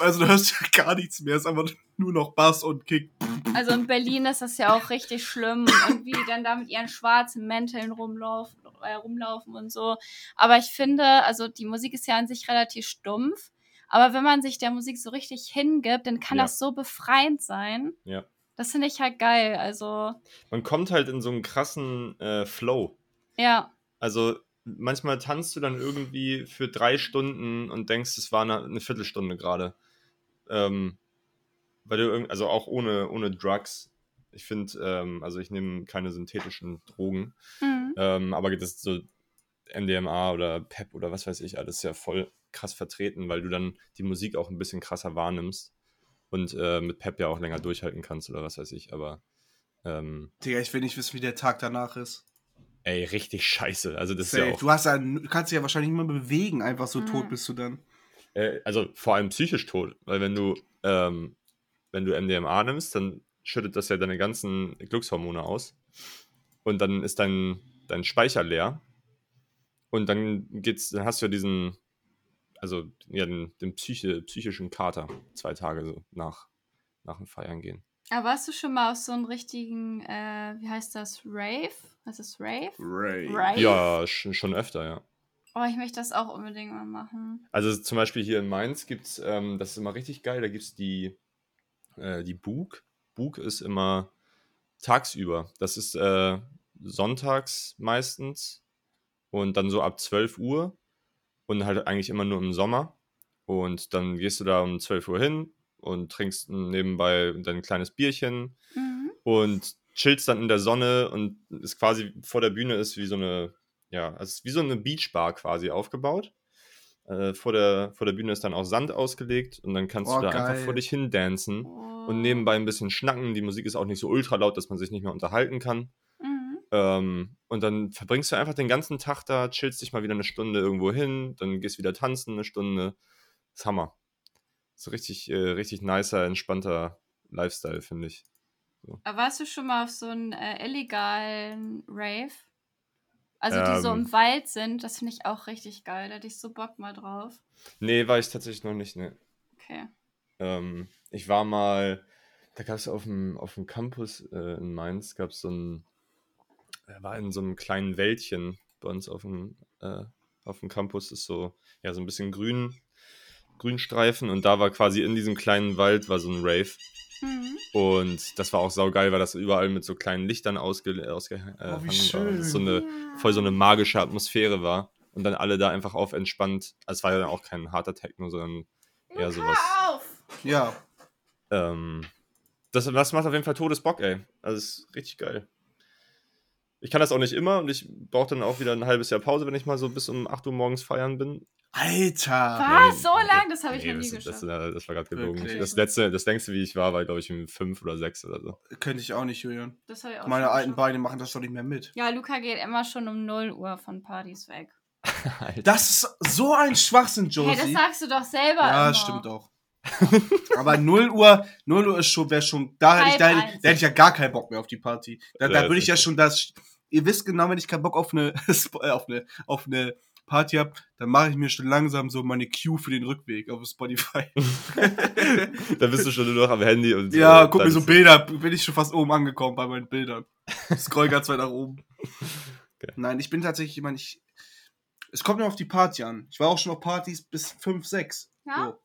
Also du hörst ja gar nichts mehr. Es ist einfach nur noch Bass und Kick. Also in Berlin ist das ja auch richtig schlimm und wie die dann da mit ihren schwarzen Mänteln rumlaufen, äh, rumlaufen und so. Aber ich finde, also die Musik ist ja an sich relativ stumpf. Aber wenn man sich der Musik so richtig hingibt, dann kann Ja. das so befreiend sein. Ja. Das finde ich halt geil. Also, Man kommt halt in so einen krassen äh, Flow. ja. Also manchmal tanzt du dann irgendwie für drei Stunden und denkst, es war eine, eine Viertelstunde gerade. Ähm, weil du irgend, also auch ohne, ohne Drugs. Ich finde, ähm, also ich nehme keine synthetischen Drogen, Mhm. ähm, aber das ist so MDMA oder PEP oder was weiß ich, alles ja voll krass vertreten, weil du dann die Musik auch ein bisschen krasser wahrnimmst und äh, mit PEP ja auch länger durchhalten kannst oder was weiß ich, aber ähm, Digga, ich will nicht wissen, wie der Tag danach ist. ey, richtig scheiße. Also das ist Safe. ja auch Du, hast ja, du kannst dich ja wahrscheinlich nicht mehr bewegen, einfach so Mhm. tot bist du dann. Äh, also vor allem psychisch tot, weil wenn du, ähm, wenn du MDMA nimmst, dann schüttet das ja deine ganzen Glückshormone aus und dann ist dein, dein Speicher leer und dann geht's, dann hast du ja diesen, also ja, den, den Psyche, psychischen Kater zwei Tage so nach, nach dem Feiern gehen. Aber warst du schon mal auf so einem richtigen, äh, wie heißt das, Rave? Heißt das Rave? Ray. Rave? Ja, schon, schon öfter, ja. Oh, ich möchte das auch unbedingt mal machen. Also zum Beispiel hier in Mainz gibt es, ähm, das ist immer richtig geil, da gibt es die, äh, die Bug. Bug ist immer tagsüber. Das ist äh, sonntags meistens und dann so ab 12 Uhr und halt eigentlich immer nur im Sommer. Und dann gehst du da um 12 Uhr hin und trinkst nebenbei dein kleines Bierchen Mhm. und chillst dann in der Sonne und ist quasi vor der Bühne ist wie so eine, ja, es ist wie so eine Beachbar quasi aufgebaut. Äh, vor, der, vor der Bühne ist dann auch Sand ausgelegt und dann kannst Oh, du da einfach geil. vor dich hin dancen Oh. und nebenbei ein bisschen schnacken. Die Musik ist auch nicht so ultra laut, dass man sich nicht mehr unterhalten kann. Ähm, und dann verbringst du einfach den ganzen Tag da, chillst dich mal wieder eine Stunde irgendwo hin, dann gehst wieder tanzen eine Stunde. Das ist Hammer. So richtig, äh, richtig nicer, entspannter Lifestyle, finde ich. Aber warst du schon mal auf so einen äh, illegalen Rave? Also die so Ähm. im Wald sind, das finde ich auch richtig geil. Da hätte ich so Bock mal drauf. Nee, war ich tatsächlich noch nicht, ne. Okay. Ähm, ich war mal, da gab es auf dem, auf dem Campus äh, in Mainz, gab es so ein, er war in so einem kleinen Wäldchen bei uns auf dem, äh, auf dem Campus, ist so, ja, so ein bisschen grün, Grünstreifen und da war quasi in diesem kleinen Wald war so ein Rave Mhm. und das war auch saugeil, weil das überall mit so kleinen Lichtern ausge, ausge äh, Oh, war. schön. Das so eine, Ja. voll so eine magische Atmosphäre war und dann alle da einfach auf entspannt, also es war ja dann auch kein harter Techno, sondern eher sowas. Hör auf! Ja. Ähm, das, das macht auf jeden Fall Todesbock, ey. Also, es ist richtig geil. Ich kann das auch nicht immer und ich brauche dann auch wieder ein halbes Jahr Pause, wenn ich mal so bis um 8 Uhr morgens feiern bin. Alter. Was? Nee, So lang? Das habe ich nee, noch nie das, das, geschafft. das, das war gerade gelogen. Wirklich? Das letzte, das längste, wie ich war, war, glaube ich, um 5 oder 6 oder so. Könnte ich auch nicht, Julian. Das ich auch Meine alten geschafft. Beine machen das doch nicht mehr mit. Ja, Luca geht immer schon um 0 Uhr von Partys weg. [laughs] Das ist so ein Schwachsinn, Josie. Hey, das sagst du doch selber ja, immer. stimmt auch. Aber 0 Uhr, 0 Uhr ist schon, wäre schon, da hätte, ich, da, hätte, da hätte ich ja gar keinen Bock mehr auf die Party. Da, Ja, da würde ich ja schon das, ihr wisst genau, wenn ich keinen Bock auf eine, [laughs] äh, auf eine, auf eine Party habe, dann mache ich mir schon langsam so meine Queue für den Rückweg auf Spotify. [laughs] da bist du schon nur noch am Handy und ja, äh, guck mir so Bilder, bin ich schon fast oben angekommen bei meinen Bildern. Scroll ganz weit nach oben. Okay. Nein, ich bin tatsächlich jemand, ich, es kommt nur auf die Party an. Ich war auch schon auf Partys bis 5, 6. Ja? So.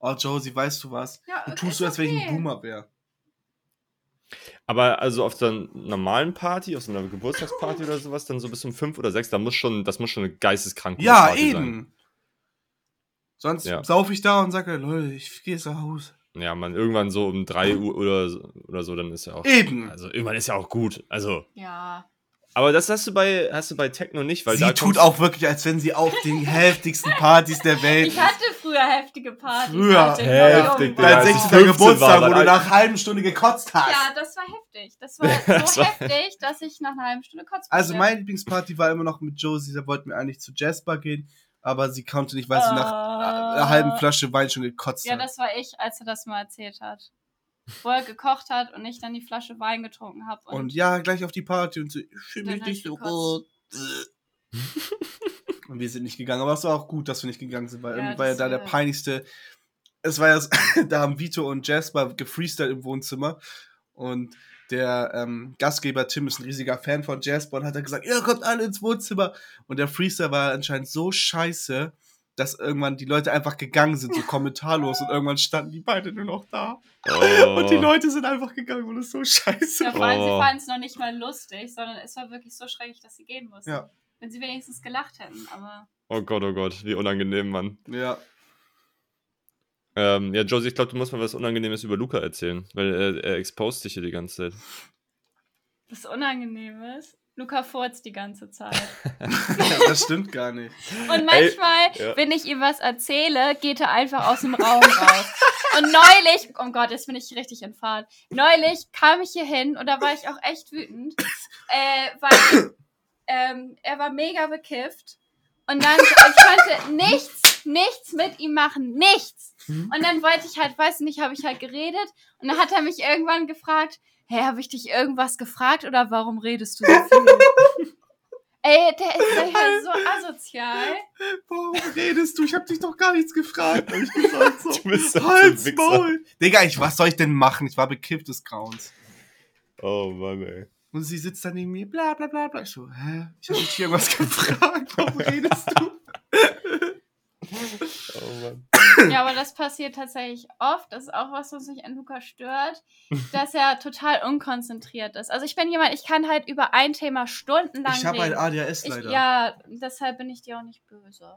Oh, Josie, weißt du was? Ja, Du tust so, als wenn ich ein okay. Boomer wäre. Aber also auf so einer normalen Party, auf so einer Geburtstagsparty oder sowas, dann so bis um 5 oder 6, da muss schon, das muss schon eine geisteskranke Ja, Party sein. eben. Sonst Ja. sauf ich da und sage, Leute, ich gehe jetzt nach Hause. Ja, man, irgendwann so um 3 Uhr oder, so- oder so, dann ist ja auch. Eben. Also irgendwann ist ja auch gut. Also. Ja. Aber das hast du bei, hast du bei Techno nicht, weil sie da tut auch wirklich, als wenn sie auf den [laughs] heftigsten Partys der Welt Ich hatte früher heftige Partys. Früher. Heftig. Dein als ich 16. 15 Geburtstag, wo du nach einer halben Stunde gekotzt hast. Ja, das war heftig. Das war [laughs] Das so war- heftig, dass ich nach einer halben Stunde kotzen Also meine Lieblingsparty war immer noch mit Josie, da wollten wir eigentlich zu Jasper gehen, aber sie konnte nicht, weil sie nach Ah. einer halben Flasche Wein schon gekotzt Ja, hat. das war ich, als er das mal erzählt hat. Wo er gekocht hat und ich dann die Flasche Wein getrunken habe. Und, Und ja, gleich auf die Party und so, ich fühle mich nicht so gut. und wir sind nicht gegangen, aber es war auch gut, dass wir nicht gegangen sind, weil Ja, irgendwie war ja da der peinlichste. Es war ja, [laughs] da haben Vito und Jasper gefreestylt im Wohnzimmer und der ähm, Gastgeber Tim ist ein riesiger Fan von Jasper und hat dann gesagt, ihr kommt alle ins Wohnzimmer und der Freestyle war anscheinend so scheiße, dass irgendwann die Leute einfach gegangen sind, so kommentarlos und irgendwann standen die beide nur noch da. Oh. Und die Leute sind einfach gegangen und das ist so scheiße. Ja, vor allem, Oh. sie fanden es noch nicht mal lustig, sondern es war wirklich so schrecklich, dass sie gehen mussten. Ja. Wenn sie wenigstens gelacht hätten, aber. oh Gott, oh Gott, wie unangenehm, Mann. Ja. Ähm, ja, Josie, ich glaube, du musst mal was Unangenehmes über Luca erzählen, weil er, er exposed dich hier die ganze Zeit. Das Unangenehmes. Luca furzt die ganze Zeit. [laughs] das stimmt gar nicht. Und manchmal, ja. wenn ich ihm was erzähle, geht er einfach aus dem Raum raus. Und neulich, oh Gott, jetzt bin ich richtig in Fahrt. Neulich kam ich hier hin und da war ich auch echt wütend, äh, weil ähm, er war mega bekifft. Und dann, ich konnte nichts, nichts mit ihm machen, nichts. Und dann wollte ich halt, weiß nicht, habe ich halt geredet und dann hat er mich irgendwann gefragt, hey, habe ich dich irgendwas gefragt oder warum redest du so viel? [laughs] Ey, der ist ist so asozial. Warum redest du? Ich hab dich doch gar nichts gefragt. Hab ich gesagt so. [laughs] Du bist so ein Halt's Wichser. Maul. Digga, ich, was soll ich denn machen? Ich war bekifft des Grauens. Oh Mann, ey. Und sie sitzt da neben mir, bla bla bla bla. Ich so, hä? Ich hab dich irgendwas [laughs] gefragt. Warum redest du? Oh Mann. Ja, aber das passiert tatsächlich oft. Das ist auch was, was mich an Luca stört, [laughs] dass er total unkonzentriert ist. Also ich bin jemand, ich kann halt über ein Thema stundenlang Ich habe ein reden. ADHS Ich, leider. ja, deshalb bin ich dir auch nicht böse.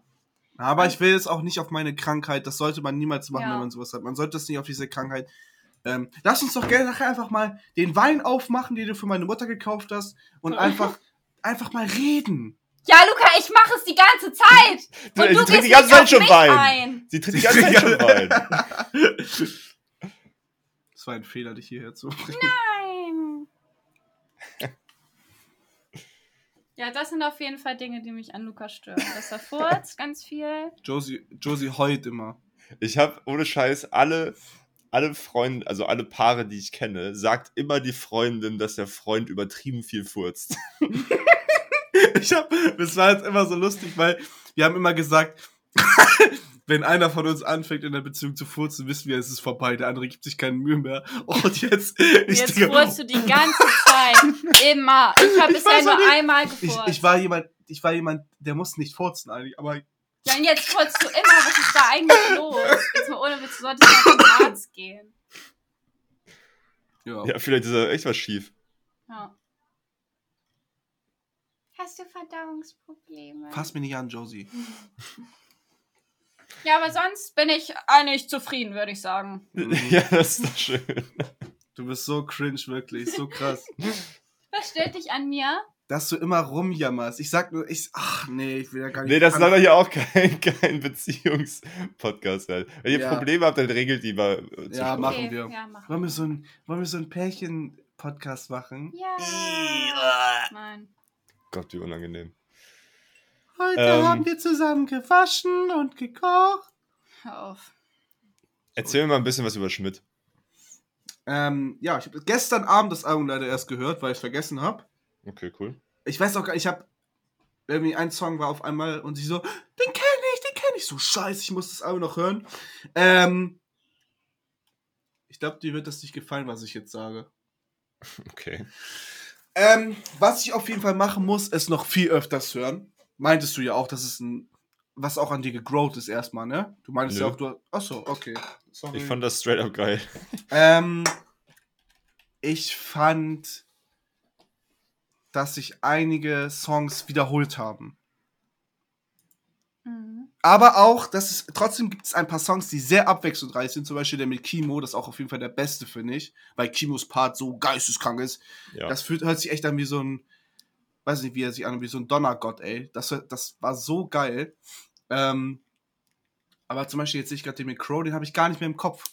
Aber ich will jetzt auch nicht auf meine Krankheit. Das sollte man niemals machen, Ja. wenn man sowas hat. Man sollte es nicht auf diese Krankheit. Ähm, lass uns doch gerne nachher einfach mal den Wein aufmachen, den du für meine Mutter gekauft hast, und [laughs] einfach, einfach mal reden. Ja, Luca, ich mache es die ganze Zeit. Du, Und sie du gehst die ganze Zeit schon Wein. ein. Sie trinkt die ganze Zeit schon Wein. [laughs] Das war ein Fehler, dich hierher zu bringen. Nein. Ja, das sind auf jeden Fall Dinge, die mich an Luca stören. Dass er furzt ganz viel. Josie, Josie heult immer. Ich habe ohne Scheiß alle, alle Freunde, also alle Paare, die ich kenne, sagt immer die Freundin, dass der Freund übertrieben viel furzt. [laughs] [laughs] Ich hab, das war jetzt immer so lustig, weil wir haben immer gesagt, [laughs] wenn einer von uns anfängt in der Beziehung zu furzen, wissen wir, es ist vorbei. Der andere gibt sich keine Mühe mehr. Und jetzt, ich Jetzt denke, furzt du die ganze [laughs] Zeit. Immer. Ich habe Ich bisher nur nicht. einmal ich, gefurzt. ich war jemand, ich war jemand, der muss nicht furzen eigentlich, aber ja, und jetzt furzt du immer. Was ist da eigentlich los? Jetzt mal ohne Witz, du solltest mal zum Arzt gehen. ja. Ja, vielleicht ist da echt was schief. Ja. Hast du Verdauungsprobleme? Fass mich nicht an, Josie. [laughs] Ja, aber sonst bin ich eigentlich zufrieden, würde ich sagen. [laughs] ja, das ist doch schön. Du bist so cringe, wirklich, so krass. Was stört dich an mir? Dass du immer rumjammerst. Ich sag nur, ich, ach nee, ich will ja gar nicht. Nee, das an- doch hier auch kein, [laughs] kein Beziehungspodcast werden. Wenn ihr Ja. Probleme habt, dann regelt die mal. Ja, zwischen machen Okay, wir. Ja, machen Wollen wir so ein, wollen wir so ein Pärchen-Podcast machen? Ja. Nein. Gott, wie unangenehm. Heute Ähm. haben wir zusammen gewaschen und gekocht. Hör auf. Erzähl mir mal ein bisschen was über Schmidt. Ähm, ja, ich habe gestern Abend das Album leider erst gehört, weil ich vergessen habe. Okay, cool. Ich weiß auch gar nicht, ich habe irgendwie ein Song war auf einmal und sie so, den kenne ich, den kenne ich. So scheiße, ich muss das Album noch hören. Ähm, ich glaube, dir wird das nicht gefallen, was ich jetzt sage. [laughs] Okay. Ähm, was ich auf jeden Fall machen muss, ist noch viel öfters hören. Meintest du ja auch, dass es ein, was auch an dir gegrowt ist erstmal, ne? Du meintest Nö. ja auch, du, achso, okay. Sorry. Ich fand das straight up geil. Ähm, ich fand, dass sich einige Songs wiederholt haben. Mhm. Aber auch, dass es trotzdem gibt es ein paar Songs, die sehr abwechslungsreich sind. Zum Beispiel der mit Kimo, das ist auch auf jeden Fall der beste, finde ich, weil Kimos Part so geisteskrank ist. Ja. Das fühlt, hört sich echt an wie so ein, weiß nicht, wie er sich an, wie so ein Donnergott, ey. Das, das war so geil. Ähm, aber zum Beispiel jetzt sehe ich gerade den mit Crow, den habe ich gar nicht mehr im Kopf.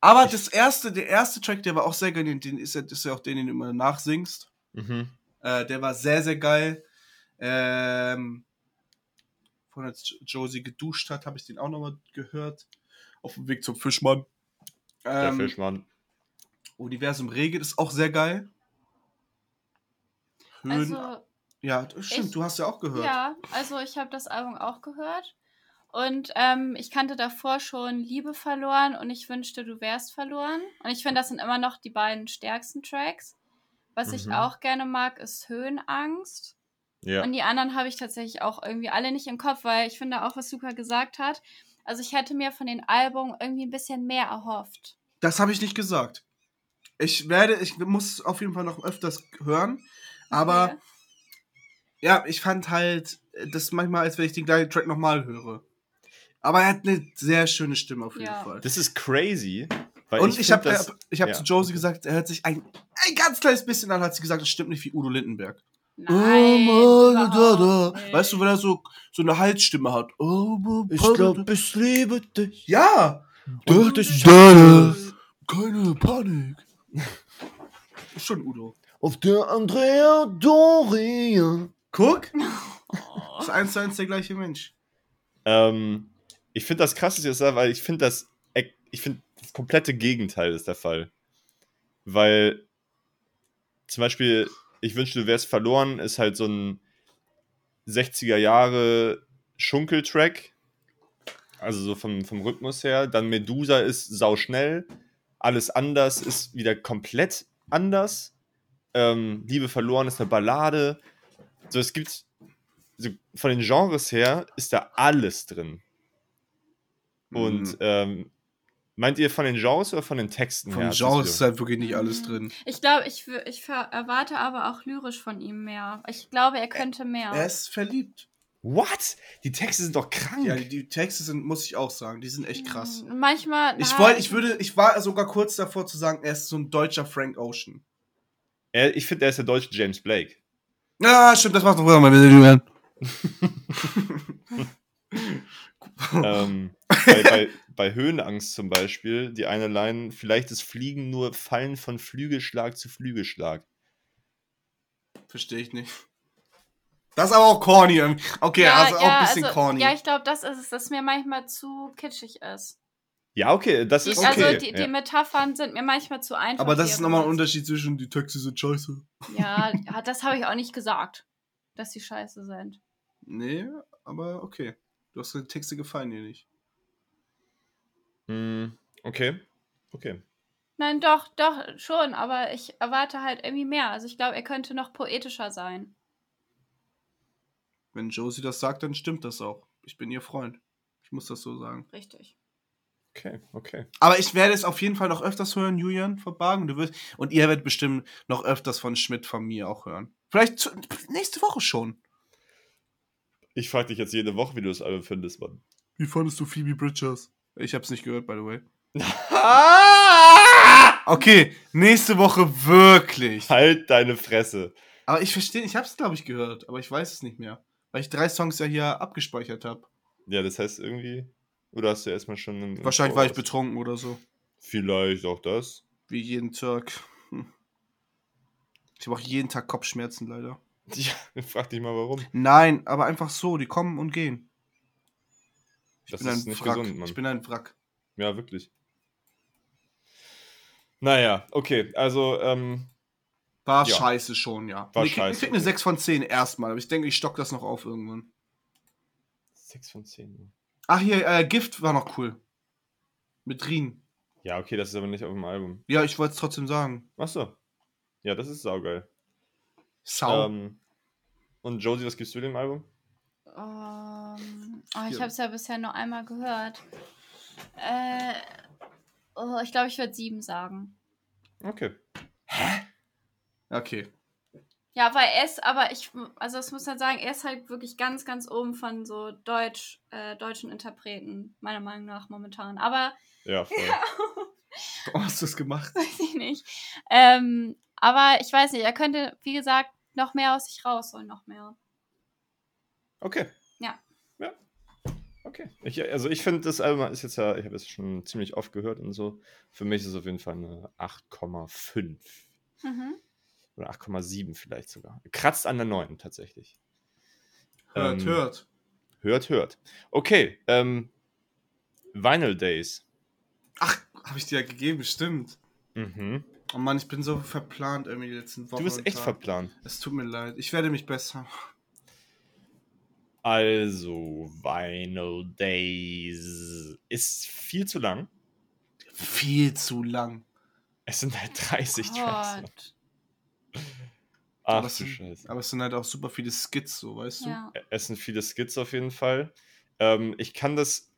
Aber das erste, der erste Track, der war auch sehr geil, den, ist ja, ist ja auch den, den du immer nachsingst. Mhm. Äh, der war sehr, sehr geil. Ähm, von als Jo- Josie geduscht hat, habe ich den auch nochmal gehört. Auf dem Weg zum Fischmann. Der Ähm, Fischmann. Universum regelt ist auch sehr geil. Höhen. Also, ja, das stimmt, ich- du hast ja auch gehört. ja, also ich habe das Album auch gehört. Und ähm, ich kannte davor schon Liebe verloren und ich wünschte, du wärst verloren. Und ich finde, das sind immer noch die beiden stärksten Tracks. Was ich Mhm. auch gerne mag, ist Höhenangst. Ja. Und die anderen habe ich tatsächlich auch irgendwie alle nicht im Kopf, weil ich finde auch, was Luca gesagt hat. Also ich hätte mir von den Album irgendwie ein bisschen mehr erhofft. Das habe ich nicht gesagt. Ich werde, ich muss auf jeden Fall noch öfters hören. Aber Okay. ja, ich fand halt äh, das manchmal, als wenn ich den gleichen Track nochmal höre. Aber er hat eine sehr schöne Stimme auf jeden Ja. Fall. Das ist crazy. Weil Und ich, habe das- ich hab ja. zu Josie gesagt, er hört sich ein, ein ganz kleines bisschen an, hat sie gesagt, das stimmt nicht wie Udo Lindenberg. Nein, Oh, da, da, da. Weißt du, wenn er so, so eine Halsstimme hat. Oh, Ich glaub, ich liebe dich. Ja! Durch dich. Keine Panik. Schon Udo. Auf der Andrea Doria. Guck! [laughs] Ist eins zu eins der gleiche Mensch. Ähm, ich finde das krass, dass ihr das sagt, weil ich finde das, ich finde das komplette Gegenteil ist der Fall. Weil zum Beispiel, ich wünschte, du wärst verloren, ist halt so ein 60er Jahre Schunkeltrack. Also so vom, vom Rhythmus her. Dann Medusa ist sauschnell. Alles anders ist wieder komplett anders. Ähm, Liebe verloren ist eine Ballade. So, es gibt so von den Genres her ist da alles drin. Und Mhm. ähm, meint ihr von den Genres oder von den Texten Vom her? hat sich Genre so- ist halt wirklich nicht alles drin. Ich glaube, ich, ich erwarte aber auch lyrisch von ihm mehr. Ich glaube, er könnte mehr. Er ist verliebt. What? Die Texte sind doch krank. Ja, die, die Texte sind, muss ich auch sagen, die sind echt krass. Mm, Manchmal. Ich na, wollte, ich würde, ich war sogar kurz davor zu sagen, er ist so ein deutscher Frank Ocean. er, ich finde, er ist der deutsche James Blake. Ja, stimmt, das macht doch mal wieder [laughs] [laughs] [laughs] ähm, bei, [laughs] bei, bei Höhenangst zum Beispiel, die eine Line, vielleicht ist Fliegen nur Fallen von Flügelschlag zu Flügelschlag. Verstehe ich nicht. Das ist aber auch corny irgendwie. Okay, ja, also auch ja, ein bisschen also, corny. Ja, ich glaube, das ist es, dass mir manchmal zu kitschig ist. Ja, okay, das Die, ist okay. Also die, die ja. Metaphern sind mir manchmal zu einfach. aber das ist nochmal ein. Unterschied zwischen die Texte sind scheiße. Ja, [laughs] ja, das habe ich auch nicht gesagt, dass die scheiße sind. Nee, aber okay. Du hast die Texte gefallen dir nicht. Mm, okay, okay. Nein, doch, doch, schon, aber ich erwarte halt irgendwie mehr. Also ich glaube, er könnte noch poetischer sein. Wenn Josie das sagt, dann stimmt das auch. Ich bin ihr Freund. Ich muss das so sagen. Richtig. Okay, okay. Aber ich werde es auf jeden Fall noch öfters hören, Julian Verbargen. Du wirst, und ihr werdet bestimmt noch öfters von Schmidt von mir auch hören. Vielleicht zu, nächste Woche schon. Ich frage dich jetzt jede Woche, wie du das Album findest, Mann. Wie fandest du Phoebe Bridgers? Ich hab's nicht gehört, by the way. [laughs] Okay, nächste Woche wirklich. halt deine Fresse. Aber ich verstehe, ich hab's, glaube ich, gehört, aber ich weiß es nicht mehr. Weil ich drei Songs ja hier abgespeichert habe. Ja, das heißt irgendwie. Oder hast du erstmal schon. im Wahrscheinlich war ich betrunken oder so. Vielleicht auch das. Wie jeden Tag. Hm. Ich habe auch jeden Tag Kopfschmerzen, leider. [laughs] Ja, frag dich mal warum. Nein, aber einfach so, die kommen und gehen. Ich Das bin ist ein nicht Wrack. gesund, Mann. Ich bin ein Wrack. Ja, wirklich. Naja, okay, also, ähm, War Ja. scheiße schon, ja. War ich scheiße, ich krieg eine okay. 6 von 10 erstmal, aber ich denke, ich stock das noch auf irgendwann. 6 von 10. Ach, hier, äh, Gift war noch cool. Mit Rien. Ja, okay, das ist aber nicht auf dem Album. Ja, ich wollte es trotzdem sagen. Achso. Ja, das ist saugeil. Sau. Ähm, und Josie, was gibst du dem Album? Ähm, oh, ich habe es ja bisher nur einmal gehört. Äh, oh, ich glaube, ich würde sieben sagen. Okay. Okay. Ja, weil er ist, aber ich, also das muss man sagen, er ist halt wirklich ganz, ganz oben von so Deutsch, äh, deutschen Interpreten, meiner Meinung nach momentan. Aber Ja, voll. [laughs] Warum hast du das gemacht? weiß ich nicht. Ähm, aber ich weiß nicht, er könnte, wie gesagt, noch mehr aus sich rausholen, noch mehr. Okay. Ja. Ja. Okay. Ich, also ich finde, das Album ist jetzt ja, ich habe es schon ziemlich oft gehört und so. Für mich ist es auf jeden Fall eine 8,5. Mhm. Oder 8,7 vielleicht sogar. Kratzt an der 9 tatsächlich. Hört, Ähm, hört. Hört, hört. Okay, ähm, Vinyl Days. Ach, habe ich dir ja gegeben, stimmt. Mhm. Oh Mann, ich bin so verplant irgendwie die letzten Wochen. Du bist echt verplant. Es tut mir leid. Ich werde mich bessern. Also, Vinyl Days ist viel zu lang. Viel zu lang. Es sind halt 30 Tracks. Gott. Ach aber, du es sind, Scheiße. aber es sind halt auch super viele Skits, so, weißt du? Ja. Es sind viele Skits auf jeden Fall. Ähm, ich kann das.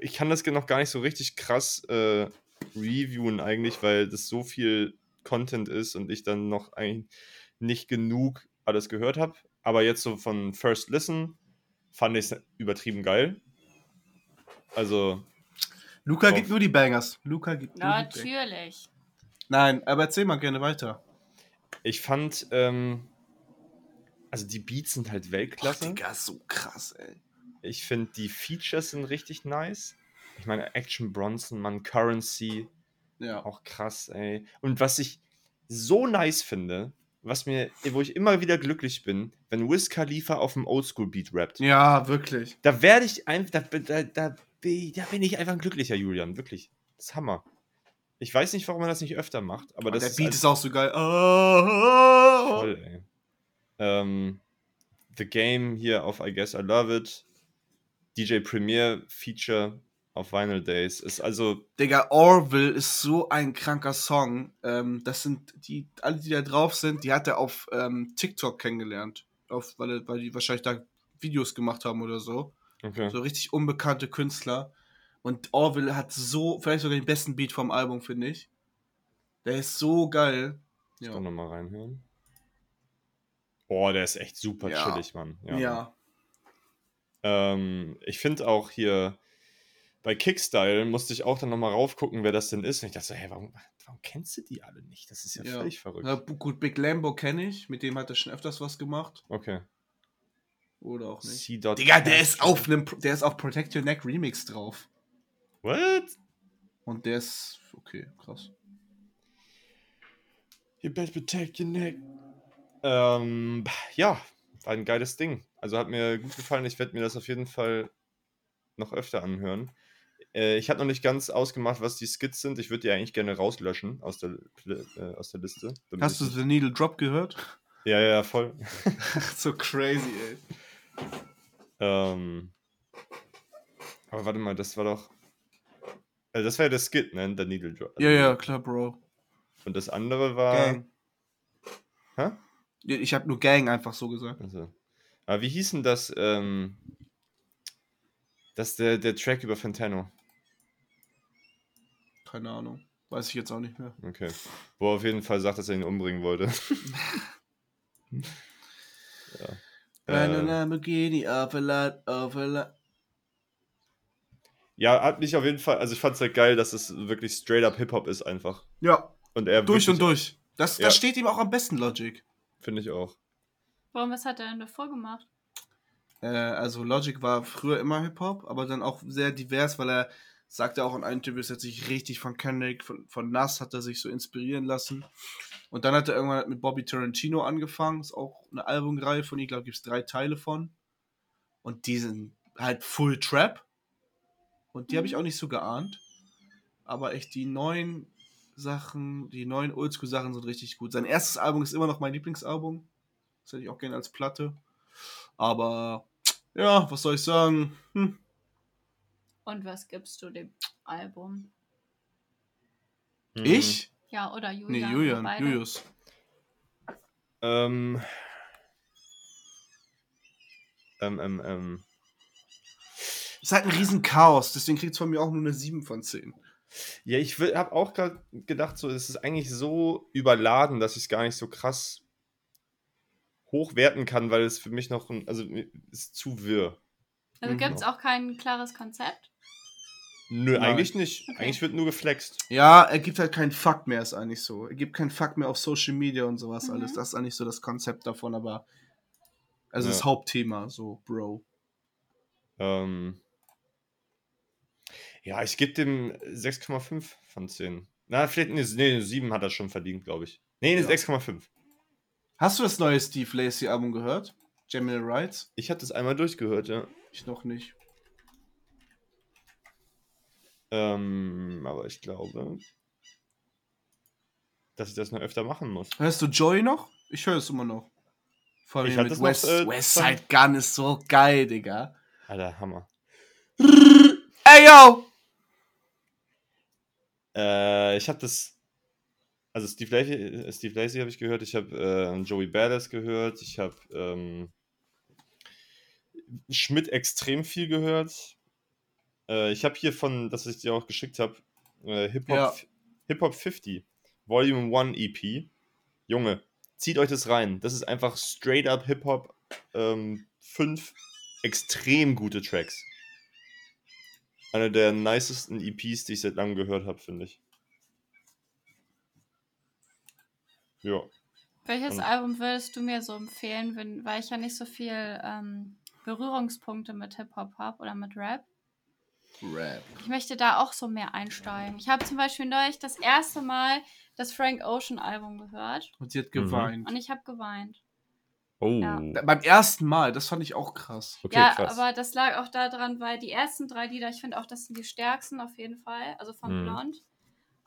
Ich kann das noch gar nicht so richtig krass äh, reviewen, eigentlich, weil das so viel Content ist und ich dann noch eigentlich nicht genug alles gehört habe. Aber jetzt so von First Listen fand ich es übertrieben geil. Also, Luca gibt nur die Bangers. Luca gibt nur die Bangers. Natürlich. Nein, aber erzähl mal gerne weiter. ich fand. Ähm, also, die Beats sind halt Boah, Weltklasse. Digga, so krass, ey. Ich finde, die Features sind richtig nice. Ich meine, Action Bronson, man, Currency, Ja. auch krass, ey. Und was ich so nice finde, was mir, wo ich immer wieder glücklich bin, wenn Wiz Khalifa auf dem Oldschool-Beat rappt. Ja, wirklich. Da werde ich einfach, da, da, da, bin- da bin ich einfach ein glücklicher, Julian, wirklich. Das ist Hammer. Ich weiß nicht, warum man das nicht öfter macht, aber Und das der ist Beat ist auch so geil. Oh, voll, ey. Ähm, The Game hier auf I Guess I Love It. DJ Premier Feature auf Vinyl Days ist also Digga, Orville ist so ein kranker Song. Ähm, das sind die, alle, die da drauf sind, die hat er auf ähm, TikTok kennengelernt. Auf, weil, weil die wahrscheinlich da Videos gemacht haben oder so. okay. So richtig unbekannte Künstler. Und Orville hat so, vielleicht sogar den besten Beat vom Album, finde ich. Der ist so geil. Ich Ja. kann nochmal reinhören. Boah, der ist echt super Ja. chillig, Mann. Ja. Ähm, ich finde auch hier bei Kickstyle musste ich auch dann nochmal raufgucken, wer das denn ist. Und ich dachte so, hey, warum, warum kennst du die alle nicht? Das ist ja, Ja. völlig verrückt. Ja, gut, Big Lambo kenne ich. Mit dem hat er schon öfters was gemacht. Okay. Oder auch nicht. C. Digga, der ist auf einem, der ist auf Protect Your Neck Remix drauf. What? Und der ist, okay, krass. You better protect your neck. Ähm, ja, war ein geiles Ding. Also hat mir gut gefallen. Ich werde mir das auf jeden Fall noch öfter anhören. Äh, ich habe noch nicht ganz ausgemacht, was die Skits sind. Ich würde die eigentlich gerne rauslöschen aus der, äh, aus der Liste. Hast du The Needle Drop gehört? Ja, ja, voll. [laughs] so crazy, ey. ähm, aber warte mal, das war doch. Also das war ja der Skit, ne? Der Needle Drop. Ja, ja, klar, Bro. Und das andere war. Gang. Hä? Ich habe nur Gang einfach so gesagt. Also. Aber wie hieß denn das? Ähm, das ist der, der Track über Fantano. Keine Ahnung. Weiß ich jetzt auch nicht mehr. Okay. Wo er auf jeden Fall sagt, dass er ihn umbringen wollte. [laughs] ja. Äh, Lamborghini, lot, lot. ja, hat mich auf jeden Fall, also ich fand es halt geil, dass es wirklich straight up Hip-Hop ist einfach. Ja, Und er durch und durch. Das, Ja. das steht ihm auch am besten, Logic. Finde ich auch. Warum, was hat er denn davor gemacht? Äh, also Logic war früher immer Hip-Hop, aber dann auch sehr divers, weil er sagte auch in einem Interview, es hat sich richtig von Kendrick, von, von Nas hat er sich so inspirieren lassen. Und dann hat er irgendwann mit Bobby Tarantino angefangen, ist auch eine Albumreihe von ihm, ich glaube, gibt es drei Teile von. Und die sind halt Full Trap. Und die habe ich auch nicht so geahnt. Aber echt die neuen Sachen, die neuen Oldschool-Sachen sind richtig gut. Sein erstes Album ist immer noch mein Lieblingsalbum. Das hätte ich auch gerne als Platte. Aber ja, was soll ich sagen? Hm. Und was gibst du dem Album? Mhm. Ich? Ja, oder Nee, Julian? Julian, beide? Julius. Ähm. Ähm, ähm, ähm. Ist halt ein riesen Chaos, deswegen kriegt es von mir auch nur eine 7 von 10. Ja, ich habe auch gerade gedacht, so, es ist eigentlich so überladen, dass ich es gar nicht so krass hochwerten kann, weil es für mich noch, ein, also ist zu wirr. Also Mhm. gibt es auch kein klares Konzept? Nö, Nein. eigentlich nicht. Okay. Eigentlich wird nur geflext. Ja, er gibt halt keinen Fuck mehr, ist eigentlich so. Er gibt keinen Fuck mehr auf Social Media und sowas Mhm. alles. Das ist eigentlich so das Konzept davon, aber. Also Ja. das Hauptthema, so, Bro. Ähm, ja, ich gebe dem 6,5 von 10. Na, vielleicht nee, nee, eine 7 hat er schon verdient, glaube ich. Nee, eine Ja. 6,5. Hast du das neue Steve Lacey Album gehört? Gemini Rights? Ich hatte das einmal durchgehört, ja. Ich noch nicht. Ähm, aber ich glaube, dass ich das noch öfter machen muss. Hörst du Joy noch? Ich höre es immer noch. Vor allem Ich mit es noch, West, äh, West zwei- Side Gun ist so geil, Digga. Alter, Hammer. Ey, yo! Äh, ich habe das. also Steve Lacey, äh, Steve Lacey habe ich gehört, ich habe äh, Joey Badass gehört, ich habe ähm, Schmidt extrem viel gehört. Äh, ich habe hier von, das ich dir auch geschickt habe, äh, Hip Hop Ja. Hip Hop 50 Volume 1 EP. Junge, zieht euch das rein. Das ist einfach straight up Hip Hop ähm, 5 extrem gute Tracks. Eine der nicesten EPs, die ich seit langem gehört habe, finde ich. Ja. Welches Und- Album würdest du mir so empfehlen, wenn, weil ich ja nicht so viel ähm, Berührungspunkte mit Hip-Hop habe oder mit Rap? Rap. Ich möchte da auch so mehr einsteigen. Ich habe zum Beispiel neulich das erste Mal das Frank Ocean Album gehört Und sie hat geweint. und ich habe geweint. Oh. Ja. Beim ersten Mal, das fand ich auch krass. Okay, ja, krass. aber das lag auch daran, weil die ersten drei Lieder, ich finde auch, das sind die stärksten auf jeden Fall, also von Mhm. Blond.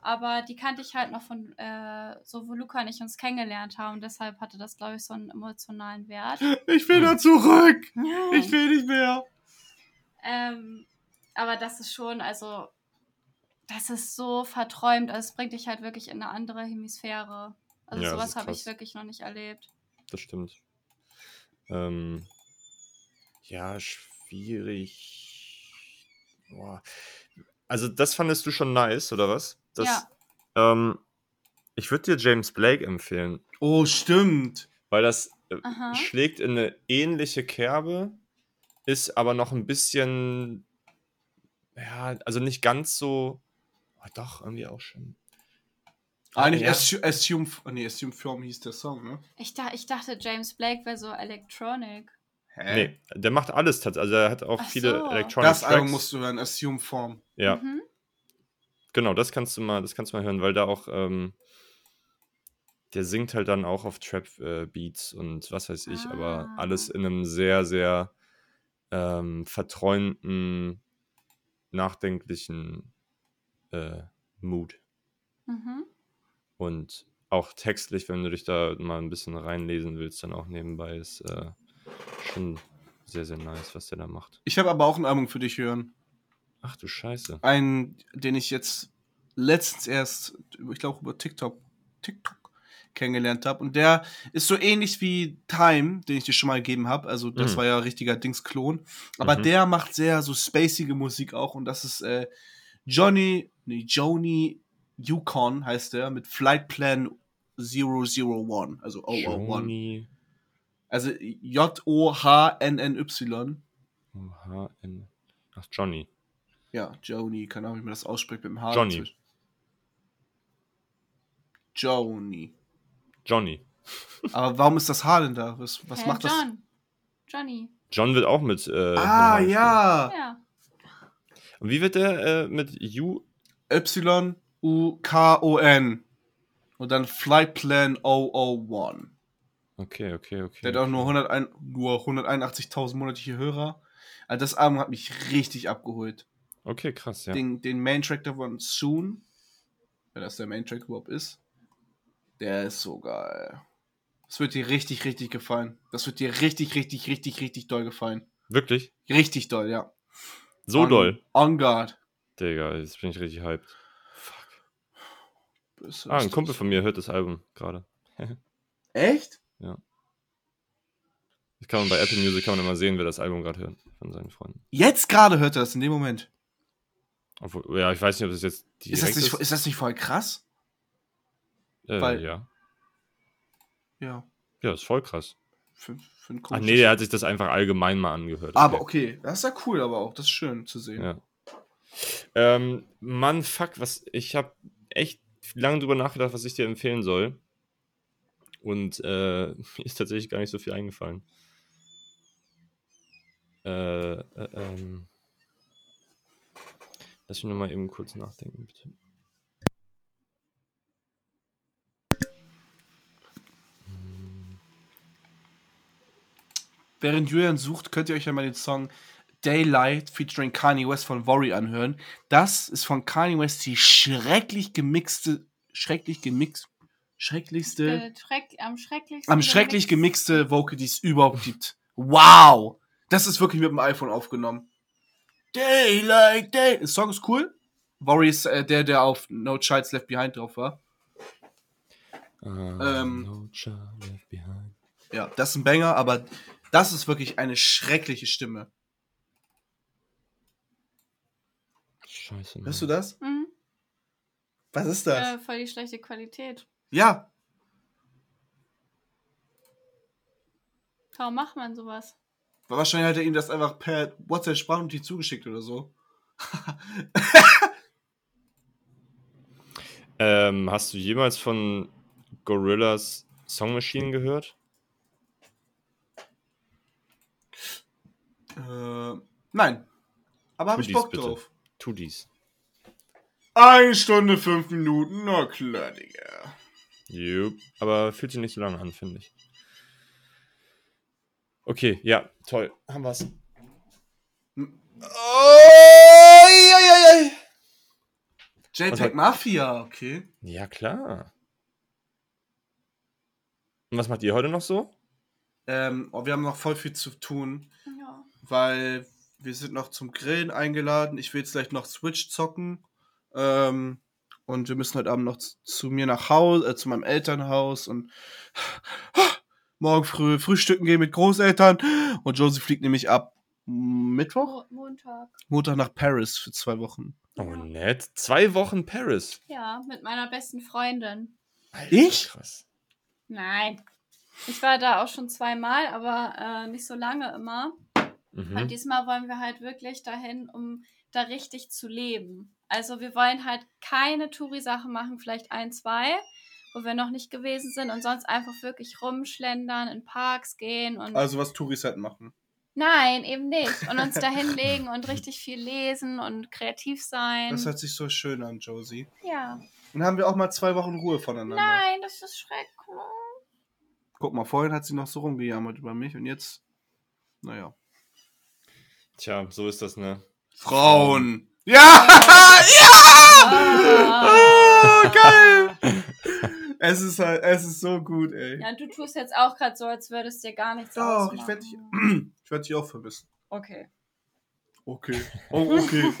Aber die kannte ich halt noch von, äh, so wo Luca und ich uns kennengelernt haben. Deshalb hatte das, glaube ich, so einen emotionalen Wert. Ich will da zurück. Ich will nicht mehr. Ähm, aber das ist schon, also, das ist so verträumt. Also, es bringt dich halt wirklich in eine andere Hemisphäre. Also, Ja, sowas habe ich wirklich noch nicht erlebt. das stimmt. Ähm, ja, schwierig. Boah. Also, das fandest du schon nice, oder was? Das, Ja. Ähm, ich würde dir James Blake empfehlen, Oh, stimmt. weil das äh, schlägt in eine ähnliche Kerbe, ist aber noch ein bisschen, ja, also nicht ganz so, oh, doch, irgendwie auch schon. Eigentlich ja. Assume, Assume, nee, Assume Form hieß der Song, ne? Ich, da, ich dachte, James Blake wäre so Electronic. Hä? Nee, der macht alles tatsächlich. Also er hat auch Ach viele so. Electronic Das Album Tracks. musst du hören, Assume Form. Ja, Mhm. genau, das kannst du mal, das kannst du mal hören, weil da auch, ähm, der singt halt dann auch auf Trap-Beats und was weiß ich, aber Ah. alles in einem sehr, sehr ähm, verträumten, nachdenklichen äh, Mood. Mhm. Und auch textlich, wenn du dich da mal ein bisschen reinlesen willst, dann auch nebenbei ist äh, schon sehr, sehr nice, was der da macht. Ich habe aber auch ein Album für dich hören. Ach du Scheiße. Einen, den ich jetzt letztens erst, ich glaube, über TikTok, TikTok kennengelernt habe. Und der ist so ähnlich wie Time, den ich dir schon mal gegeben habe. Also, das Mhm. war ja richtiger Dings-Klon. Aber Mhm. der macht sehr so spacige Musik auch. Und das ist äh, Johnny, nee, Joni Yukon heißt der, mit Flight Plan 001. Also 001. Joni Also J-O-H-N-N-Y. H-N. Ach, Johnny. Ja, Joni, keine Ahnung, wie man das ausspricht mit dem H. Johnny. dazwischen. Johnny. Aber warum ist das H denn da? Was, was Hä, macht das? John. Johnny. John wird auch mit. Äh, Ah, ja. Ja. Und wie wird der äh, mit U? Y-U-K-O-N. Und dann Flight Plan 001. Okay, okay, okay. Der hat auch nur, 101 nur 181.000 monatliche Hörer. Also das Album hat mich richtig abgeholt. Okay, krass, ja. Den, den Main-Track davon, Soon, wenn das der Main-Track überhaupt ist, der ist so geil. Das wird dir richtig, richtig gefallen. Das wird dir richtig, richtig, richtig, richtig doll gefallen. Wirklich? Richtig doll, ja. So on, doll. On guard. Digga, jetzt bin ich richtig hyped. Bist Ah, ein. Kumpel von mir hört das Album gerade. [laughs] Echt? Das kann man bei Apple Music kann man immer sehen, wer das Album gerade hört von seinen Freunden. Jetzt gerade hört er das, in dem Moment. Obwohl, ja, ich weiß nicht, ob das jetzt Ist das, direkt nicht, ist das nicht voll krass? Äh, weil- ja. Ja. Ja, ist voll krass. Für, für Ach nee, der hat sich das einfach allgemein mal angehört. Aber okay, das ist ja cool, aber auch das ist schön zu sehen. Ja. Ähm, Mann, fuck, was. Ich habe echt lange drüber nachgedacht, was ich dir empfehlen soll. Und äh, [laughs] mir ist tatsächlich gar nicht so viel eingefallen. Äh, äh, ähm. Lass mich nochmal eben kurz nachdenken, bitte. Während Julian sucht, könnt ihr euch ja mal den Song Daylight featuring Kanye West von Worry anhören. Das ist von Kanye West die schrecklich gemixte, schrecklich gemixt, schrecklichste, Äh, Schreck, am schrecklichsten. am schrecklich gemixte Vocal, die es überhaupt gibt. Wow! Das ist wirklich mit dem iPhone aufgenommen. Daylight, Day. Der Song ist cool. Worry ist äh, der, der auf No Child's Left Behind drauf war. Ah, Ähm. no child left behind. Ja, das ist ein Banger, aber das ist wirklich eine schreckliche Stimme. Scheiße. Mann. Hörst du das? Mhm. Was ist das? Äh, voll die schlechte Qualität. Ja, Warum macht man sowas? wahrscheinlich hat er ihm das einfach per WhatsApp-Sprachnotiz zugeschickt oder so. [laughs] Ähm, hast du jemals von Gorillas Song Machine gehört? Äh, nein. Aber habe ich Bock bitte. drauf. Tu dies. Eine Stunde, fünf Minuten, na klar, Digga. Jupp. Aber fühlt sich nicht so lange an, finde ich. Okay, ja, toll. Haben wir's. Oh, ei, ei, ei. JTAG hat- Mafia, okay. Ja, klar. Und was macht ihr heute noch so? Ähm, oh, wir haben noch voll viel zu tun. Weil wir sind noch zum Grillen eingeladen. Ich will jetzt gleich noch Switch zocken. Ähm, und wir müssen heute Abend noch zu, zu mir nach Hause, äh, zu meinem Elternhaus und [gasps] morgen früh frühstücken gehen mit Großeltern. Und Josie fliegt nämlich ab Mittwoch, Mo Montag. Montag nach Paris für zwei Wochen. Oh, nett. Zwei Wochen Paris. Ja, mit meiner besten Freundin. Alter, Ich? Krass. Nein. Ich war da auch schon zweimal, aber äh, nicht so lange immer. Und Mhm. diesmal wollen wir halt wirklich dahin, um da richtig zu leben. Also wir wollen halt keine Touri-Sachen machen, vielleicht ein, zwei, wo wir noch nicht gewesen sind und sonst einfach wirklich rumschlendern, in Parks gehen und Also was Touris halt machen. nein, eben nicht. Und uns [laughs] da hinlegen und richtig viel lesen und kreativ sein. Das hört sich so schön an, Josie. ja. Dann haben wir auch mal zwei Wochen Ruhe voneinander. Nein, das ist schrecklich. Guck mal, vorhin hat sie noch so rumgejammert über mich und jetzt, naja. Tja, so ist das, ne? Frauen! Ja! [laughs] ja! Ah, geil! es ist halt, es ist so gut, ey. Ja, du tust jetzt auch gerade so, als würdest dir gar nichts Doch, ich ausmachen. werde dich, [clears throat] ich werd dich auch vermissen. Okay. Okay. [laughs] Oh, okay.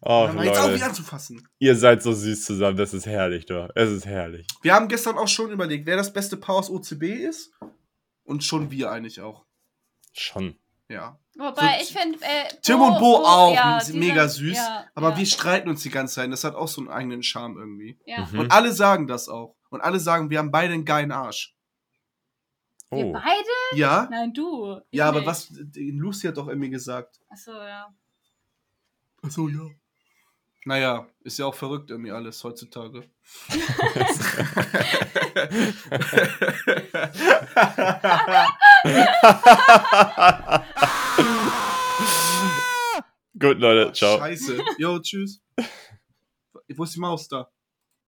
Oh, mal jetzt auf, Leute. mich anzufassen. Ihr seid so süß zusammen. Das ist herrlich, doch. Es ist herrlich. Wir haben gestern auch schon überlegt, wer das beste Paar aus OCB ist. Und schon wir eigentlich auch. Schon. Ja. Wobei, So, ich finde. Äh, Tim und Bo auch, ja, mega sind- süß. ja, aber ja, wir streiten uns die ganze Zeit. Das hat auch so einen eigenen Charme irgendwie. Ja. Mhm. Und alle sagen das auch. Und alle sagen, wir haben beide einen geilen Arsch. Wir Oh. beide? Ja? Nein, du. Ich Ja, aber nicht. was, die Lucy hat doch irgendwie gesagt. Achso, ja. Achso, ja. Naja, ist ja auch verrückt irgendwie alles heutzutage. [laughs] [laughs] [laughs] Gut, Leute. Ciao. Scheiße. Jo, tschüss. Wo ist die Maus da?